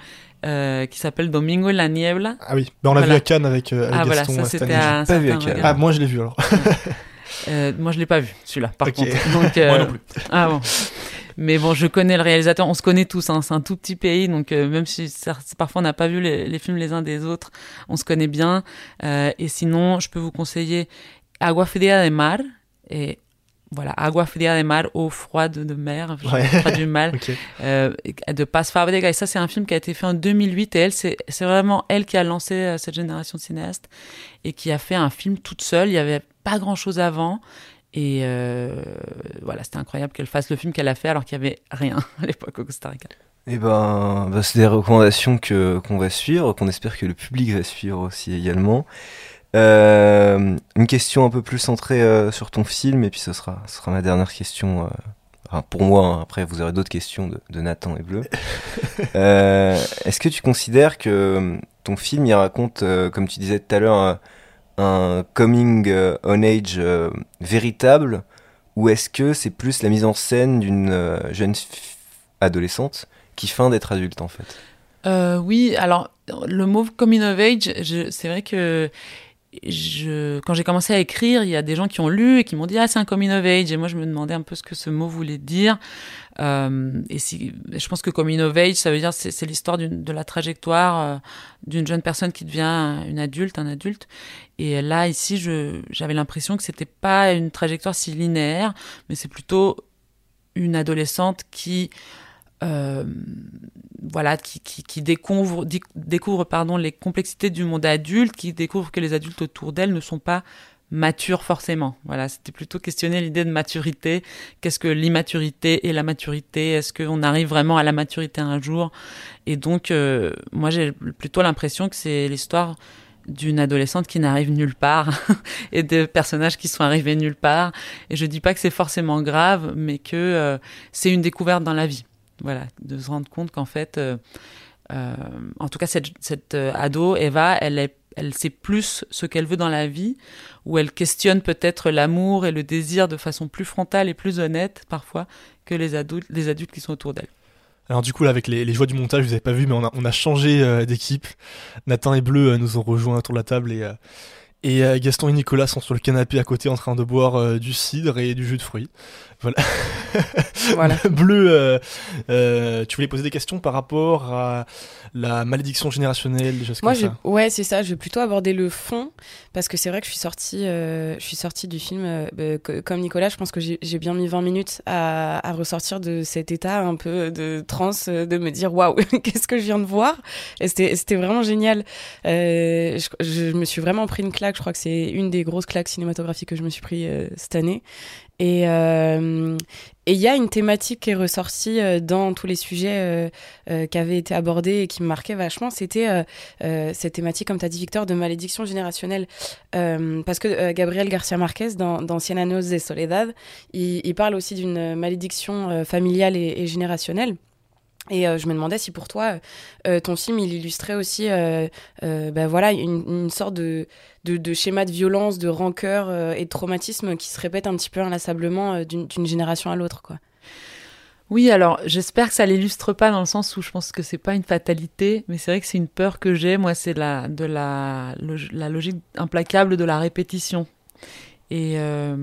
[SPEAKER 6] Euh, qui s'appelle Domingo la Niebla.
[SPEAKER 5] Ah oui, bah, on l'a
[SPEAKER 6] Voilà.
[SPEAKER 5] vu à Cannes avec, euh, avec
[SPEAKER 6] Ah voilà, ça à un
[SPEAKER 7] pas vu à Cannes.
[SPEAKER 5] Ah, moi je l'ai vu alors.
[SPEAKER 6] Euh, moi, je l'ai pas vu, celui-là, par
[SPEAKER 5] Ok.
[SPEAKER 6] contre. Donc, euh,
[SPEAKER 8] Moi non plus.
[SPEAKER 6] Ah bon. Mais bon, je connais le réalisateur, on se connaît tous, hein, c'est un tout petit pays, donc euh, même si ça- parfois on n'a pas vu les, les films les uns des autres, on se connaît bien. Euh, et sinon, je peux vous conseiller Agua Fria de Mar, et voilà, Agua Fria de Mar, eau froide de mer,
[SPEAKER 5] Ouais.
[SPEAKER 6] traduis mal,
[SPEAKER 5] Ok.
[SPEAKER 6] euh, de Paz Fábrega. Et ça, c'est un film qui a été fait en 2008. Et elle, c'est vraiment elle qui a lancé euh, cette génération de cinéastes et qui a fait un film toute seule. Il y avait pas grand chose avant. Et euh, voilà, c'était incroyable qu'elle fasse le film qu'elle a fait alors qu'il y avait rien à l'époque au Costa Rica.
[SPEAKER 7] Eh ben, bah, c'est des recommandations que qu'on va suivre, qu'on espère que le public va suivre aussi également. Euh, une question un peu plus centrée euh, sur ton film, et puis ce sera, ce sera ma dernière question euh, enfin, pour moi, hein, après vous aurez d'autres questions de, de Nathan et Bleu. Euh, Est-ce que tu considères que ton film il raconte, euh, comme tu disais tout à l'heure, un, un coming euh, on age euh, véritable ou est-ce que c'est plus la mise en scène d'une euh, jeune adolescente qui feint d'être adulte en fait?
[SPEAKER 6] Euh, oui, alors le mot coming of age, c'est vrai que je, quand j'ai commencé à écrire, il y a des gens qui ont lu et qui m'ont dit ah c'est un coming of age et moi je me demandais un peu ce que ce mot voulait dire. Euh, et je pense que coming of age, ça veut dire c'est, l'histoire de la trajectoire euh, d'une jeune personne qui devient une adulte, un adulte. Et là ici, j'avais l'impression que c'était pas une trajectoire si linéaire, mais c'est plutôt une adolescente qui euh, voilà, qui, qui, qui découvre, découvre pardon, les complexités du monde adulte, qui découvre que les adultes autour d'elle ne sont pas matures forcément. Voilà, c'était plutôt questionner l'idée de maturité. Qu'est-ce que l'immaturité et la maturité? Est-ce qu'on arrive vraiment à la maturité un jour? Et donc, euh, moi, j'ai plutôt l'impression que c'est l'histoire d'une adolescente qui n'arrive nulle part et de personnages qui sont arrivés nulle part. Et je dis pas que c'est forcément grave, mais que euh, c'est une découverte dans la vie. Voilà, de se rendre compte qu'en fait, euh, euh, en tout cas, cette, cette euh, ado, Eva, elle, elle sait plus ce qu'elle veut dans la vie, où elle questionne peut-être l'amour et le désir de façon plus frontale et plus honnête, parfois, que les adultes, les adultes qui sont autour d'elle.
[SPEAKER 5] Alors du coup là avec les, les joies du montage, vous avez pas vu mais on a, on a changé d'équipe. Nathan et Bleu nous ont rejoints autour de la table et, et Gaston et Nicolas sont sur le canapé à côté en train de boire du cidre et du jus de fruits. Voilà.
[SPEAKER 10] Voilà.
[SPEAKER 5] Bleu, euh, euh, tu voulais poser des questions par rapport à la malédiction générationnelle, des choses
[SPEAKER 10] Moi,
[SPEAKER 5] comme
[SPEAKER 10] je,
[SPEAKER 5] ça?
[SPEAKER 10] ouais, c'est ça. Je vais plutôt aborder le fond parce que c'est vrai que je suis sortie, euh, je suis sortie du film bah, co- comme Nicolas. Je pense que j'ai bien mis 20 minutes à, à ressortir de cet état un peu de transe, de me dire waouh, qu'est-ce que je viens de voir? Et c'était vraiment génial. Je, je me suis vraiment pris une claque. Je crois que c'est une des grosses claques cinématographiques que je me suis pris cette année. Et euh, et il y a une thématique qui est ressortie euh, dans tous les sujets euh, euh, qui avaient été abordés et qui me marquait vachement. C'était cette thématique, comme tu as dit, Victor, de malédiction générationnelle. Parce que Gabriel Garcia Marquez, dans, Cien años de soledad, il, parle aussi d'une malédiction familiale et générationnelle. Et euh, je me demandais si pour toi, euh, ton film, il illustrait aussi euh, euh, ben voilà, une, sorte de, de, schéma de violence, de rancœur euh, et de traumatisme qui se répète un petit peu inlassablement euh, d'une génération à l'autre.
[SPEAKER 6] Oui, alors j'espère que ça l'illustre pas dans le sens où je pense que c'est pas une fatalité, mais c'est vrai que c'est une peur que j'ai. Moi, c'est la de la la logique implacable de la répétition, et, euh,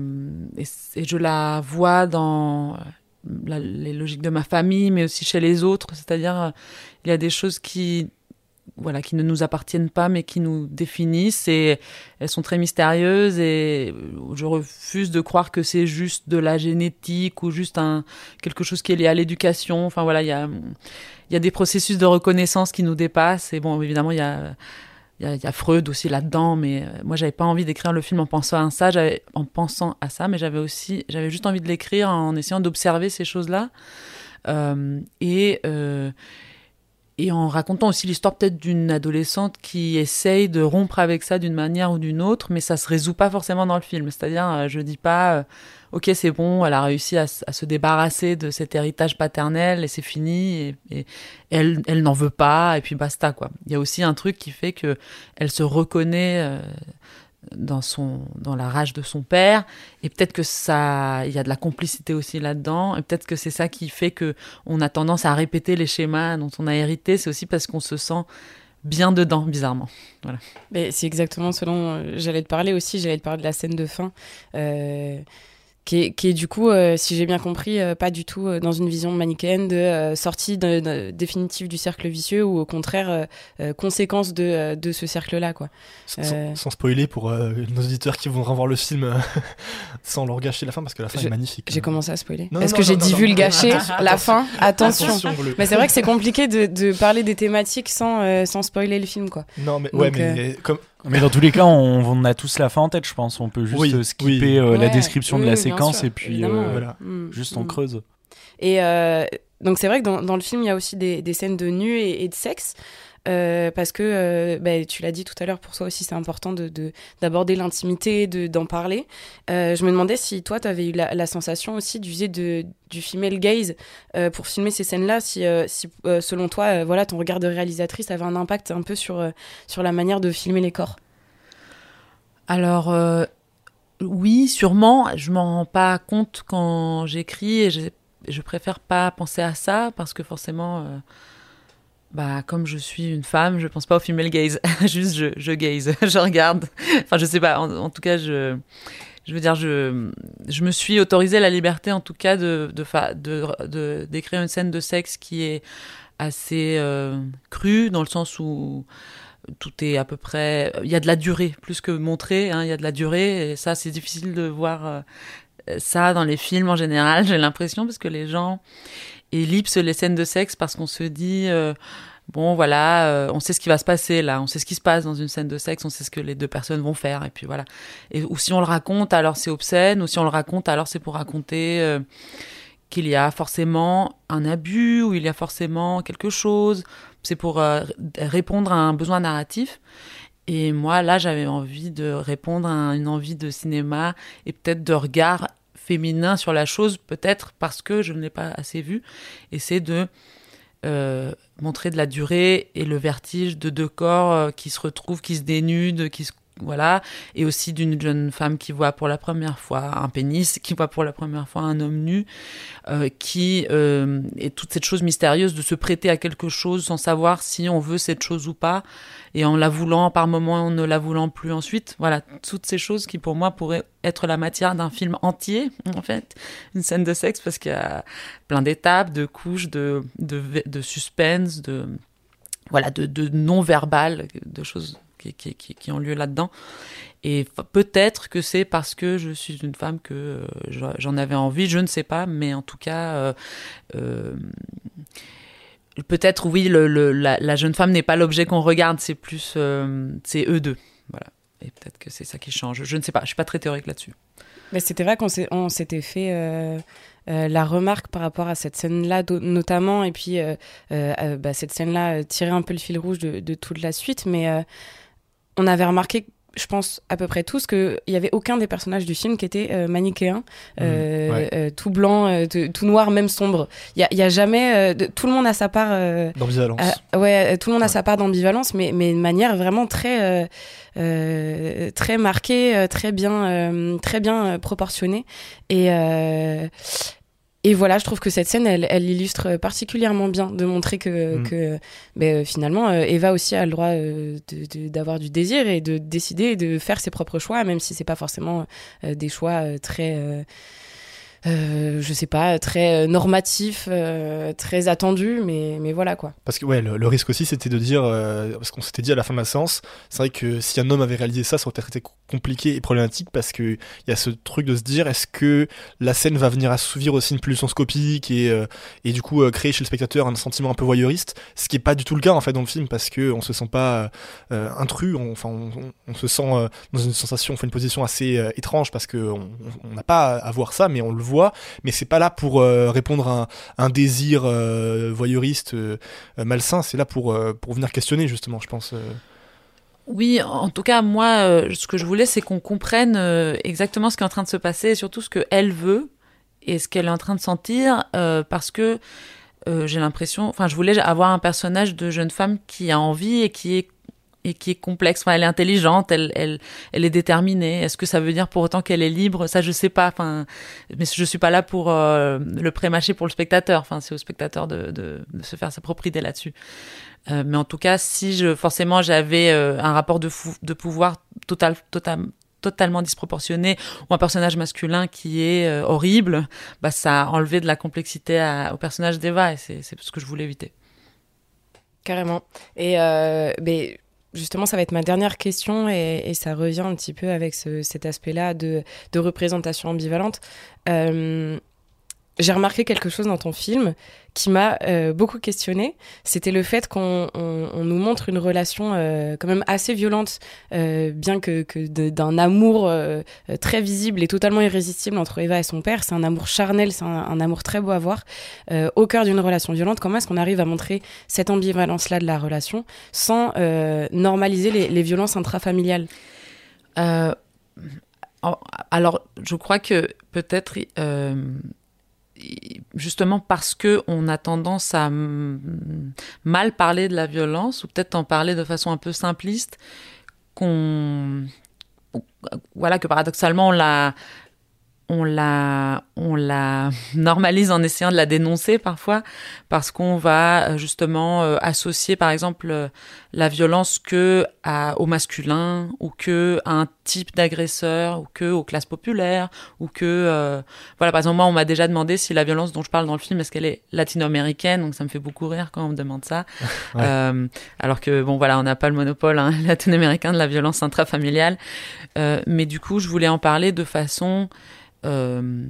[SPEAKER 6] et je la vois dans les logiques de ma famille, mais aussi chez les autres. C'est-à-dire, euh, il y a des choses qui voilà, qui ne nous appartiennent pas, mais qui nous définissent, et elles sont très mystérieuses, et je refuse de croire que c'est juste de la génétique ou juste un, quelque chose qui est lié à l'éducation. Enfin voilà, il y a, il y a des processus de reconnaissance qui nous dépassent. Et bon, évidemment, il y a, il y a, Freud aussi là-dedans, mais euh, moi, j'avais pas envie d'écrire le film en pensant à ça, en pensant à ça, mais j'avais aussi, j'avais juste envie de l'écrire en essayant d'observer ces choses-là. Euh, et, euh, et en racontant aussi l'histoire peut-être d'une adolescente qui essaye de rompre avec ça d'une manière ou d'une autre, mais ça se résout pas forcément dans le film. C'est-à-dire, euh, je dis pas, euh, ok, c'est bon, elle a réussi à, se débarrasser de cet héritage paternel et c'est fini, et, elle n'en veut pas, et puis basta, quoi. Il y a aussi un truc qui fait que elle se reconnaît euh, dans son, dans la rage de son père, et peut-être que ça, il y a de la complicité aussi là-dedans, et peut-être que c'est ça qui fait que on a tendance à répéter les schémas dont on a hérité, c'est aussi parce qu'on se sent bien dedans, bizarrement. Voilà.
[SPEAKER 10] Mais c'est exactement ce dont euh, j'allais te parler aussi. J'allais te parler de la scène de fin. euh, qui est, qui est du coup, euh, si j'ai bien compris, euh, pas du tout euh, dans une vision manichéenne de sortie de- de- définitive du cercle vicieux ou au contraire conséquence de, de ce cercle-là. quoi.
[SPEAKER 5] Sans, sans spoiler pour nos auditeurs qui vont revoir le film sans leur gâcher la fin parce que la fin
[SPEAKER 10] Je-
[SPEAKER 5] est magnifique.
[SPEAKER 10] J'ai commencé à spoiler. Est-ce que j'ai divulgaché la fin? Attention. Mais c'est vrai que c'est compliqué de, de parler des thématiques sans, sans spoiler le film. quoi.
[SPEAKER 5] Non, mais,
[SPEAKER 10] Donc,
[SPEAKER 5] ouais, mais comme,
[SPEAKER 9] Mais dans tous les cas, on, on a tous la fin en tête, je pense. On peut juste
[SPEAKER 5] Oui,
[SPEAKER 9] skipper
[SPEAKER 5] oui.
[SPEAKER 9] euh, la description de la séquence
[SPEAKER 10] sûr,
[SPEAKER 9] et puis euh,
[SPEAKER 5] voilà.
[SPEAKER 10] Mm,
[SPEAKER 9] juste on
[SPEAKER 10] mm.
[SPEAKER 9] creuse.
[SPEAKER 10] Et euh, donc c'est vrai que dans, dans le film, il y a aussi des, des scènes de nu et, et de sexe. Euh, parce que euh, bah, tu l'as dit tout à l'heure, pour toi aussi c'est important de, de- d'aborder l'intimité, de, d'en parler. Euh, je me demandais si toi tu avais eu la, sensation aussi d'user du female gaze pour filmer ces scènes-là, si, selon toi voilà, ton regard de réalisatrice avait un impact un peu sur, sur la manière de filmer les corps?
[SPEAKER 6] Alors, oui, sûrement. Je m'en rends pas compte quand j'écris et je, je préfère pas penser à ça parce que forcément, bah, comme je suis une femme, je pense pas au female gaze. Juste, je, je gaze, je regarde. Enfin, je sais pas. En, tout cas, je. Je veux dire, je, je me suis autorisé la liberté, en tout cas, de, de, de- d'écrire une scène de sexe qui est assez euh, crue, dans le sens où tout est à peu près. Il y a de la durée, plus que montrer, hein, il y a de la durée, et ça, c'est difficile de voir euh, ça dans les films en général, j'ai l'impression, parce que les gens ellipsent les scènes de sexe parce qu'on se dit. euh, Bon, voilà, euh, on sait ce qui va se passer là, on sait ce qui se passe dans une scène de sexe, on sait ce que les deux personnes vont faire, et puis voilà. Et, ou si on le raconte, alors c'est obscène, ou si on le raconte, alors c'est pour raconter euh, qu'il y a forcément un abus, ou il y a forcément quelque chose. C'est pour répondre à un besoin narratif. Et moi, là, j'avais envie de répondre à une envie de cinéma et peut-être de regard féminin sur la chose, peut-être parce que je ne l'ai pas assez vu. Et c'est de euh, montrer de la durée et le vertige de deux corps euh, qui se retrouvent, qui se dénudent, qui se voilà, et aussi d'une jeune femme qui voit pour la première fois un pénis, qui voit pour la première fois un homme nu, euh, qui euh, et toute cette chose mystérieuse de se prêter à quelque chose sans savoir si on veut cette chose ou pas, et en la voulant par moment, en ne la voulant plus ensuite. Voilà, toutes ces choses qui pour moi pourraient être la matière d'un film entier, en fait, une scène de sexe, parce qu'il y a plein d'étapes, de couches, de, de, suspense, de voilà, de non-verbal, de choses qui, ont lieu là-dedans. Et peut-être que c'est parce que je suis une femme que euh, j'en- avais envie, je ne sais pas, mais en tout cas, euh, euh, peut-être oui, le, la, jeune femme n'est pas l'objet qu'on regarde, c'est plus, c'est eux deux, voilà. Et peut-être que c'est ça qui change. Je ne sais pas, je suis pas très théorique là-dessus.
[SPEAKER 10] Mais c'était vrai qu'on s'était fait la remarque par rapport à cette scène-là, notamment, et puis bah, cette scène-là tirait un peu le fil rouge de, de toute la suite, mais on avait remarqué, je pense à peu près tous, qu'il n'y avait aucun des personnages du film qui était euh, manichéen, euh,
[SPEAKER 5] ouais.
[SPEAKER 10] euh, tout blanc, euh, tout noir, même sombre. Il y a, il y a jamais... euh, de- tout le monde a sa part... euh,
[SPEAKER 5] D'ambivalence.
[SPEAKER 10] euh, ouais, euh, tout le monde a sa part d'ambivalence, mais, mais de manière vraiment très, euh, euh, très marquée, euh, très bien, euh, très bien euh, proportionnée. Et, euh, et voilà, je trouve que cette scène, elle, elle illustre particulièrement bien de montrer que,
[SPEAKER 5] Mm.
[SPEAKER 10] que ben, euh, finalement, euh, Eva aussi a le droit euh, d'avoir du désir et de décider de faire ses propres choix, même si c'est pas forcément des choix euh, très. Euh, je sais pas, très euh, normatifs, euh, très attendus, mais, mais voilà quoi.
[SPEAKER 5] Parce que ouais, le, risque aussi, c'était de dire, parce qu'on s'était dit à la fin de la séance, c'est vrai que si un homme avait réalisé ça, ça aurait été compliqué et problématique parce que il y a ce truc de se dire, est-ce que la scène va venir assouvir aussi une pulsion scopique et, et du coup créer chez le spectateur un sentiment un peu voyeuriste, ce qui est pas du tout le cas en fait dans le film parce que on se sent pas intrus, on, enfin on, se sent dans une sensation, on fait une position assez étrange parce que on on n'a pas à voir ça, mais on le voit, mais c'est pas là pour euh, répondre à un, désir euh, voyeuriste euh, malsain, c'est là pour, pour venir questionner justement, je pense.
[SPEAKER 6] Oui, en tout cas, moi, ce que je voulais, c'est qu'on comprenne exactement ce qui est en train de se passer et surtout ce qu'elle veut et ce qu'elle est en train de sentir parce que j'ai l'impression, enfin, je voulais avoir un personnage de jeune femme qui a envie et qui est et qui est complexe. Elle est intelligente, elle, est déterminée. Est-ce que ça veut dire pour autant qu'elle est libre? Ça, je sais pas. Enfin, mais je suis pas là pour euh, le prémâcher pour le spectateur. Enfin, c'est au spectateur de, se faire sa propre idée là-dessus. Euh, mais en tout cas, si je forcément j'avais euh, un rapport de, pouvoir total, total, totalement disproportionné ou un personnage masculin qui est horrible, bah ça a enlevé de la complexité au personnage d'Eva et c'est ce que je voulais éviter.
[SPEAKER 10] Carrément. Et mais justement, ça va être ma dernière question et, ça revient un petit peu avec ce, cet aspect-là de, de représentation ambivalente. Euh, j'ai remarqué quelque chose dans ton film qui m'a euh, beaucoup questionné. C'était le fait qu'on on, on nous montre une relation euh, quand même assez violente, euh, bien que, d'un amour très visible et totalement irrésistible entre Eva et son père. C'est un amour charnel, c'est un, amour très beau à voir. Au cœur d'une relation violente, comment est-ce qu'on arrive à montrer cette ambivalence-là de la relation sans normaliser les, violences intrafamiliales?
[SPEAKER 6] Alors, je crois que peut-être, justement parce que on a tendance à mal parler de la violence, ou peut-être en parler de façon un peu simpliste, qu'on, voilà, que paradoxalement on la, on la, on la normalise en essayant de la dénoncer parfois, parce qu'on va euh, justement euh, associer, par exemple, euh, la violence que à, au masculin ou que à un type d'agresseur ou que aux classes populaires ou que euh, voilà par exemple moi on m'a déjà demandé si la violence dont je parle dans le film est-ce qu'elle est latino-américaine donc ça me fait beaucoup rire quand on me demande ça
[SPEAKER 5] Ouais.
[SPEAKER 6] Alors que bon voilà on n'a pas le monopole hein, latino-américain de la violence intrafamiliale Euh, mais du coup je voulais en parler de façon euh,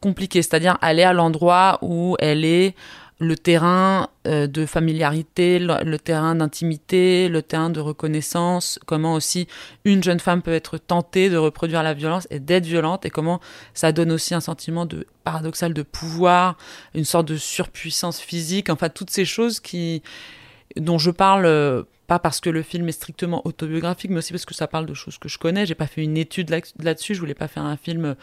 [SPEAKER 6] compliquée c'est-à-dire aller à l'endroit où elle est le terrain euh, de familiarité, le, terrain d'intimité, le terrain de reconnaissance, comment aussi une jeune femme peut être tentée de reproduire la violence et d'être violente, et comment ça donne aussi un sentiment de paradoxal de pouvoir, une sorte de surpuissance physique, enfin toutes ces choses qui dont je parle euh, pas parce que le film est strictement autobiographique, mais aussi parce que ça parle de choses que je connais. J'ai pas fait une étude là- là-dessus, je voulais pas faire un film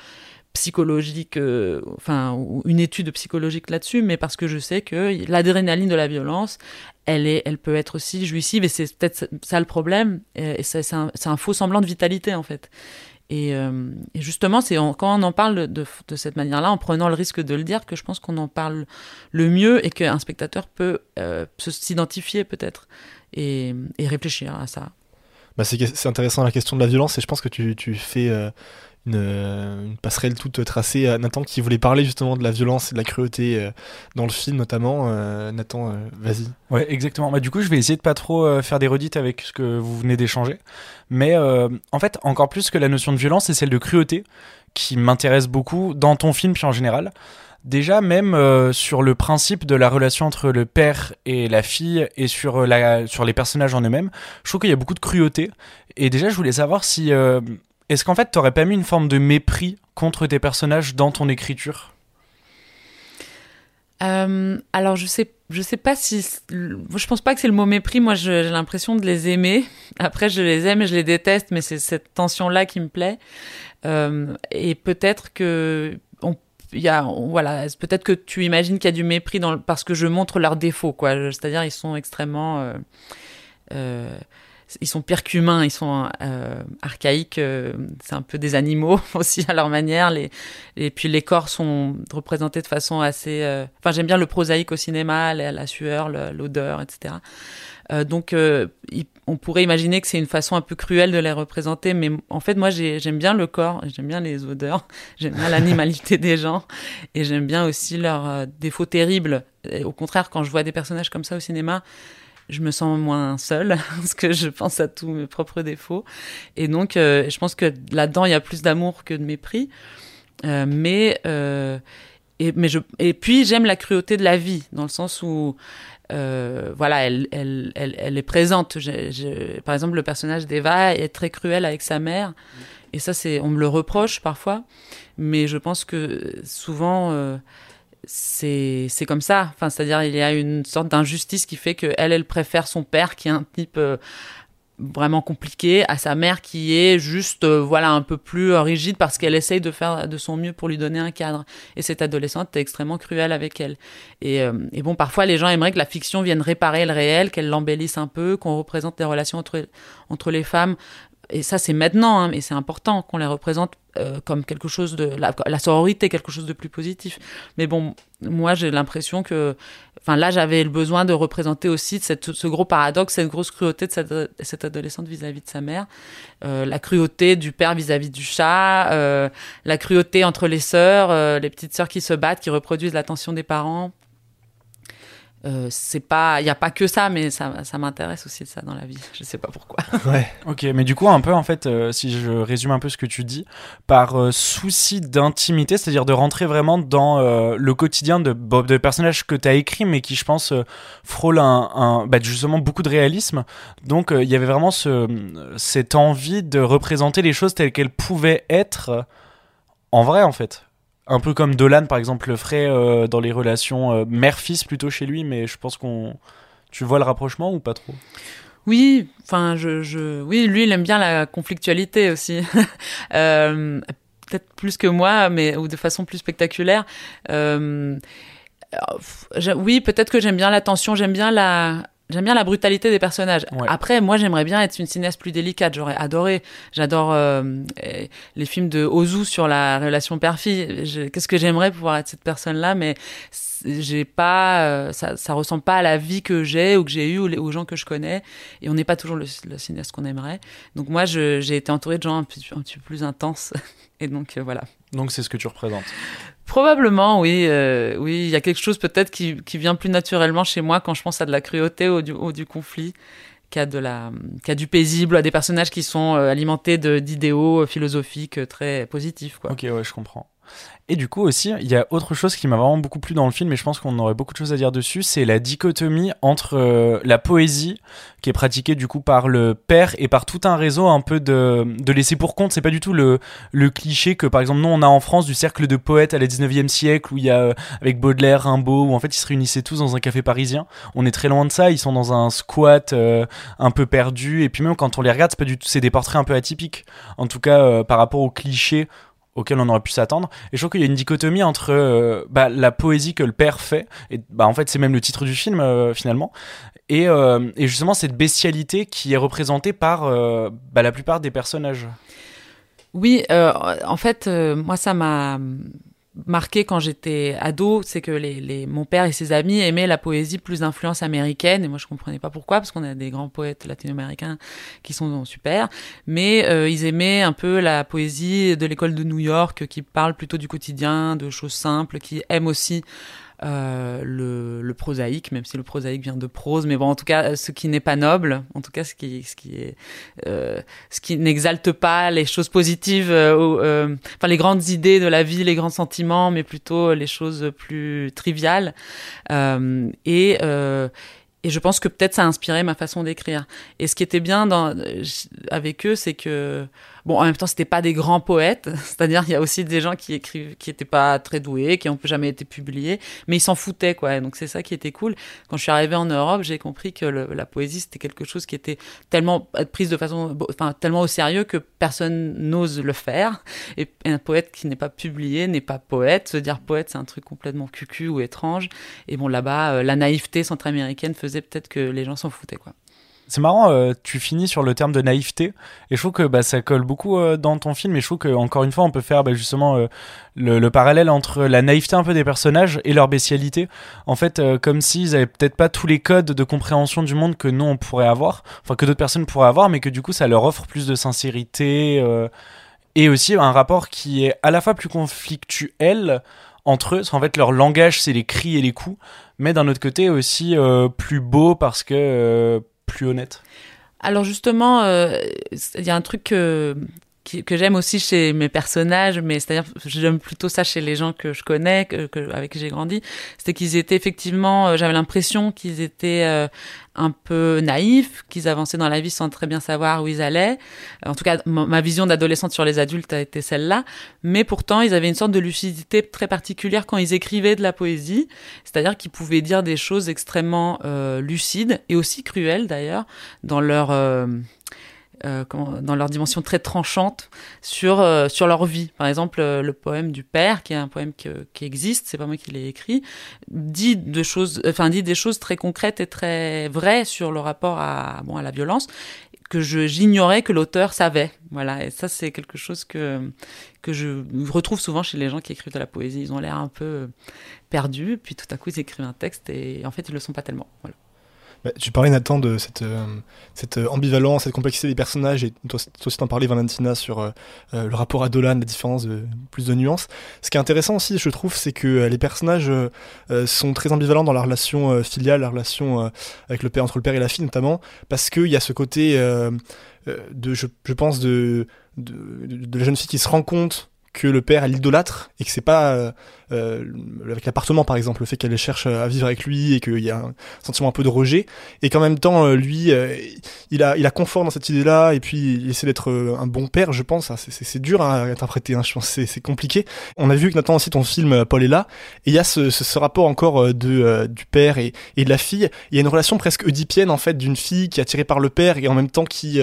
[SPEAKER 6] psychologique, euh, enfin, une étude psychologique là-dessus, mais parce que je sais que l'adrénaline de la violence, elle, est, elle peut être aussi jouissive, et c'est peut-être ça le problème, et c'est un, faux semblant de vitalité, en fait. Et, euh, justement, c'est quand on en parle de, de cette manière-là, en prenant le risque de le dire, que je pense qu'on en parle le mieux et qu'un spectateur peut euh, s'identifier peut-être et, réfléchir à ça.
[SPEAKER 5] Bah, c'est intéressant la question de la violence et je pense que tu, fais une, euh, une passerelle toute tracée à Nathan qui voulait parler justement de la violence et de la cruauté euh, dans le film notamment. Euh, Nathan, euh, vas-y.
[SPEAKER 9] Ouais, exactement. Bah, du coup, je vais essayer de pas trop euh, faire des redites avec ce que vous venez d'échanger. Mais euh, en fait, encore plus que la notion de violence, c'est celle de cruauté qui m'intéresse beaucoup dans ton film, puis en général. Déjà, même euh, sur le principe de la relation entre le père et la fille et sur, euh, les personnages en eux-mêmes, je trouve qu'il y a beaucoup de cruauté. Et déjà, je voulais savoir si. euh, Est-ce qu'en fait, t'aurais pas mis une forme de mépris contre tes personnages dans ton écriture?
[SPEAKER 6] Euh, alors je sais, je sais pas si, je pense pas que c'est le mot mépris. Moi, j'ai l'impression de les aimer. Après, je les aime et je les déteste, mais c'est cette tension-là qui me plaît. Euh, et peut-être que on, y a, voilà, peut-être que tu imagines qu'il y a du mépris parce que je montre leurs défauts, quoi. C'est-à-dire, ils sont extrêmement euh, ils sont pires qu'humains, ils sont euh, archaïques, euh, c'est un peu des animaux aussi à leur manière. Les, et puis les corps sont représentés de façon assez. euh, Enfin, j'aime bien le prosaïque au cinéma, la, la sueur, l'odeur, etc. Euh, donc, euh, il- on pourrait imaginer que c'est une façon un peu cruelle de les représenter, mais en fait, moi, j'ai- j'aime bien le corps, j'aime bien les odeurs, j'aime bien l'animalité des gens, et j'aime bien aussi leurs euh, défauts terribles. Au contraire, quand je vois des personnages comme ça au cinéma, je me sens moins seule parce que je pense à tous mes propres défauts. Et donc, euh, je pense que là-dedans, il y a plus d'amour que de mépris. Euh, mais, euh, et, mais je, et puis, j'aime la cruauté de la vie, dans le sens où, euh, voilà, elle, elle, elle, elle est présente. Par exemple, le personnage d'Eva est très cruel avec sa mère. Et ça, c'est, on me le reproche parfois. Mais je pense que souvent, c'est comme ça. Enfin, c'est-à-dire il y a une sorte d'injustice qui fait que elle, préfère son père qui est un type euh, vraiment compliqué à sa mère qui est juste euh, voilà un peu plus euh, rigide parce qu'elle essaye de faire de son mieux pour lui donner un cadre. Et cette adolescente est extrêmement cruelle avec elle. Et, et bon, parfois les gens aimeraient que la fiction vienne réparer le réel, qu'elle l'embellisse un peu, qu'on représente les relations entre entre les femmes. Et ça, c'est maintenant, hein, mais c'est important qu'on les représente euh, comme quelque chose de la, sororité, quelque chose de plus positif. Mais bon, moi, j'ai l'impression que, enfin, là, j'avais le besoin de représenter aussi ce gros paradoxe, cette grosse cruauté de cette, cette adolescente vis-à-vis de sa mère, euh, la cruauté du père vis-à-vis du chat, euh, la cruauté entre les sœurs, euh, les petites sœurs qui se battent, qui reproduisent l'attention des parents. Euh, c'est pas, il n'y a pas que ça, mais ça, ça m'intéresse aussi ça dans la vie. Je sais pas pourquoi.
[SPEAKER 5] Ouais.
[SPEAKER 9] Ok, mais du coup, un peu, en fait, euh, si je résume un peu ce que tu dis, par euh, souci d'intimité, c'est-à-dire de rentrer vraiment dans euh, le quotidien de, bon, de personnages que tu as écrits, mais qui, je pense, euh, frôlent un, un- bah, justement beaucoup de réalisme. Donc, euh, il y avait vraiment ce, cette envie de représenter les choses telles qu'elles pouvaient être en vrai, en fait. Un peu comme Dolan, par exemple, le ferait euh, dans les relations euh, mère-fils plutôt chez lui, mais je pense qu'on. Tu vois le rapprochement ou pas trop?
[SPEAKER 6] Oui, enfin, je, je, oui, lui, il aime bien la conflictualité aussi. Euh, Peut-être plus que moi, mais ou de façon plus spectaculaire. Oui, peut-être que j'aime bien la tension, j'aime bien la. J'aime bien la brutalité des personnages.
[SPEAKER 9] Ouais.
[SPEAKER 6] Après, moi, j'aimerais bien être une cinéaste plus délicate. J'aurais adoré. J'adore euh, les films de Ozu sur la relation père-fille. Qu'est-ce que j'aimerais pouvoir être cette personne-là, mais j'ai pas, euh, ça, ça ressemble pas à la vie que j'ai ou que j'ai eue ou les- aux gens que je connais. Et on n'est pas toujours le, le cinéaste qu'on aimerait. Donc moi, j'ai été entourée de gens un petit, un petit peu plus intenses. Et donc euh, voilà.
[SPEAKER 9] Donc, c'est ce que tu représentes.
[SPEAKER 6] Probablement, oui. euh, oui, il y a quelque chose peut-être qui, qui vient plus naturellement chez moi quand je pense à de la cruauté ou du, ou du conflit qu'à de la, qu'à du paisible, à des personnages qui sont euh, alimentés d'idéaux euh, philosophiques euh, très positifs. Quoi.
[SPEAKER 9] Ok, ouais, je comprends. Et du coup aussi, il y a autre chose qui m'a vraiment beaucoup plu dans le film, et je pense qu'on aurait beaucoup de choses à dire dessus, c'est la dichotomie entre euh, la poésie, qui est pratiquée du coup par le père, et par tout un réseau un peu de, de laisser pour compte. C'est pas du tout le, le cliché que par exemple nous on a en France du cercle de poètes à la 19e siècle, où il y a euh, avec Baudelaire, Rimbaud, où en fait ils se réunissaient tous dans un café parisien. On est très loin de ça, ils sont dans un squat euh, un peu perdu, et puis même quand on les regarde, c'est pas du tout, c'est des portraits un peu atypiques. En tout cas, par rapport aux clichés auquel on aurait pu s'attendre. Et je trouve qu'il y a une dichotomie entre euh, bah, la poésie que le père fait, et bah, en fait c'est même le titre du film euh, finalement, et, euh, et justement cette bestialité qui est représentée par bah, la plupart des personnages.
[SPEAKER 6] Oui, en fait, moi, ça m'a marqué quand j'étais ado, c'est que les, les, mon père et ses amis aimaient la poésie plus d'influence américaine, et moi je comprenais pas pourquoi, parce qu'on a des grands poètes latino-américains qui sont super, mais euh, ils aimaient un peu la poésie de l'école de New York, qui parle plutôt du quotidien, de choses simples, qui aiment aussi euh, le, le, prosaïque, même si le prosaïque vient de prose, mais bon, en tout cas, ce qui n'est pas noble, en tout cas, ce qui, ce qui est, euh, ce qui n'exalte pas les choses positives, euh, euh, enfin les grandes idées de la vie, les grands sentiments, mais plutôt les choses plus triviales. Euh, et et je pense que peut-être ça a inspiré ma façon d'écrire. Et ce qui était bien dans, avec eux, c'est que, bon, en même temps, c'était pas des grands poètes. C'est-à-dire, il y a aussi des gens qui écrivent, qui étaient pas très doués, qui n'ont jamais été publiés, mais ils s'en foutaient, quoi. Donc, c'est ça qui était cool. Quand je suis arrivée en Europe, j'ai compris que la poésie, c'était quelque chose qui était tellement prise de façon, enfin, tellement au sérieux que personne n'ose le faire. Et un poète qui n'est pas publié n'est pas poète. Se dire poète, c'est un truc complètement cucu ou étrange. Et bon, là-bas, euh, la naïveté centra-américaine faisait peut-être que les gens s'en foutaient, quoi.
[SPEAKER 9] C'est marrant, euh, tu finis sur le terme de naïveté, et je trouve que bah, ça colle beaucoup euh, dans ton film, et je trouve qu'encore une fois, on peut faire bah, justement euh, le, le, parallèle entre la naïveté un peu des personnages et leur bestialité. En fait, euh, comme s'ils avaient peut-être pas tous les codes de compréhension du monde que nous, on pourrait avoir, enfin que d'autres personnes pourraient avoir, mais que du coup, ça leur offre plus de sincérité, euh, et aussi un rapport qui est à la fois plus conflictuel, entre eux, parce qu'en fait leur langage c'est les cris et les coups, mais d'un autre côté aussi euh, plus beau parce que plus honnête?
[SPEAKER 6] Alors justement, il euh, y a un truc que, j'aime aussi chez mes personnages, mais c'est-à-dire j'aime plutôt ça chez les gens que je connais, que, avec qui j'ai grandi, c'était qu'ils étaient effectivement, euh, j'avais l'impression qu'ils étaient euh, un peu naïfs, qu'ils avançaient dans la vie sans très bien savoir où ils allaient. En tout cas, ma vision d'adolescente sur les adultes a été celle-là. Mais pourtant, ils avaient une sorte de lucidité très particulière quand ils écrivaient de la poésie. C'est-à-dire qu'ils pouvaient dire des choses extrêmement euh, lucides et aussi cruelles d'ailleurs dans leur... euh, dans leur dimension très tranchante sur euh, sur leur vie. Par exemple, euh, le poème du père, qui est un poème que, qui existe, c'est pas moi qui l'ai écrit, dit de choses, enfin dit des choses très concrètes et très vraies sur le rapport à bon à la violence que j'ignorais que l'auteur savait. Voilà, et ça c'est quelque chose que que je retrouve souvent chez les gens qui écrivent de la poésie. Ils ont l'air un peu perdus, puis tout à coup ils écrivent un texte et en fait ils le sont pas tellement. Voilà.
[SPEAKER 5] Bah, tu parlais Nathan de cette, euh, cette euh, ambivalence, cette complexité des personnages, et toi, aussi t'en parlais Valentina sur euh, euh, le rapport à Dolan, la différence de plus de nuances. Ce qui est intéressant aussi, je trouve, c'est que euh, les personnages sont très ambivalents dans la relation filiale, la relation avec le père entre le père et la fille notamment, parce qu'il y a ce côté de, je, je pense, de, de, de la jeune fille qui se rend compte que le père l'idolâtre et que c'est pas euh, euh, avec l'appartement par exemple le fait qu'elle cherche à vivre avec lui et qu'il y a un sentiment un peu de rejet et qu'en même temps euh, lui euh, il a il a confort dans cette idée là et puis il essaie d'être euh, un bon père je pense hein. c'est- c'est dur à interpréter hein. je pense c'est c'est compliqué on a vu que Nathan aussi ton film Paul est là et il y a ce, ce, rapport encore de du père et, et de la fille il y a une relation presque oedipienne en fait d'une fille qui est attirée par le père et en même temps qui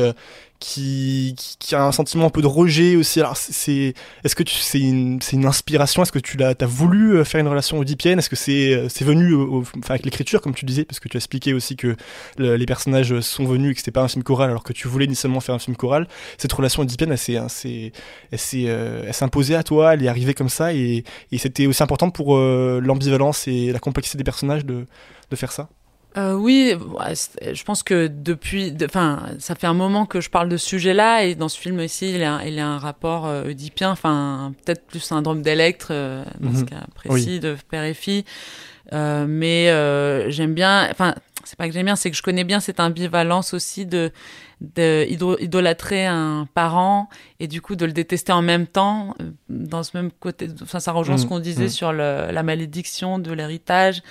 [SPEAKER 5] qui, a un sentiment un peu de rejet aussi. Alors, c'est- est-ce que c'est une, inspiration? Est-ce que tu l'as, t'as voulu euh, faire une relation oedipienne? Est-ce que c'est, euh, c'est venu au- enfin, avec l'écriture, comme tu disais, parce que tu as expliqué aussi que le- les personnages sont venus et que c'était pas un film choral, alors que tu voulais initialement faire un film choral. Cette relation oedipienne, elle s'est, elle s'est, elle s'est, euh, imposée à toi, elle est arrivée comme ça, et, c'était aussi important pour euh, l'ambivalence et la complexité des personnages de faire ça?
[SPEAKER 6] Euh, oui, je pense que depuis, de- enfin, ça fait un moment que je parle de ce sujet-là et dans ce film ici, il y a, il y a un rapport euh, oedipien, enfin, peut-être plus syndrome d'Electre euh, dans ce
[SPEAKER 5] Mhm.
[SPEAKER 6] cas précis de père et fille. Euh, mais euh, j'aime bien, enfin, c'est pas que j'aime bien, c'est que je connais bien cette ambivalence aussi de, de idol- idolâtrer un parent et du coup de le détester en même temps dans ce même côté. Enfin, ça rejoint ce
[SPEAKER 5] Mhm.
[SPEAKER 6] qu'on disait
[SPEAKER 5] Mhm.
[SPEAKER 6] sur le- la malédiction de l'héritage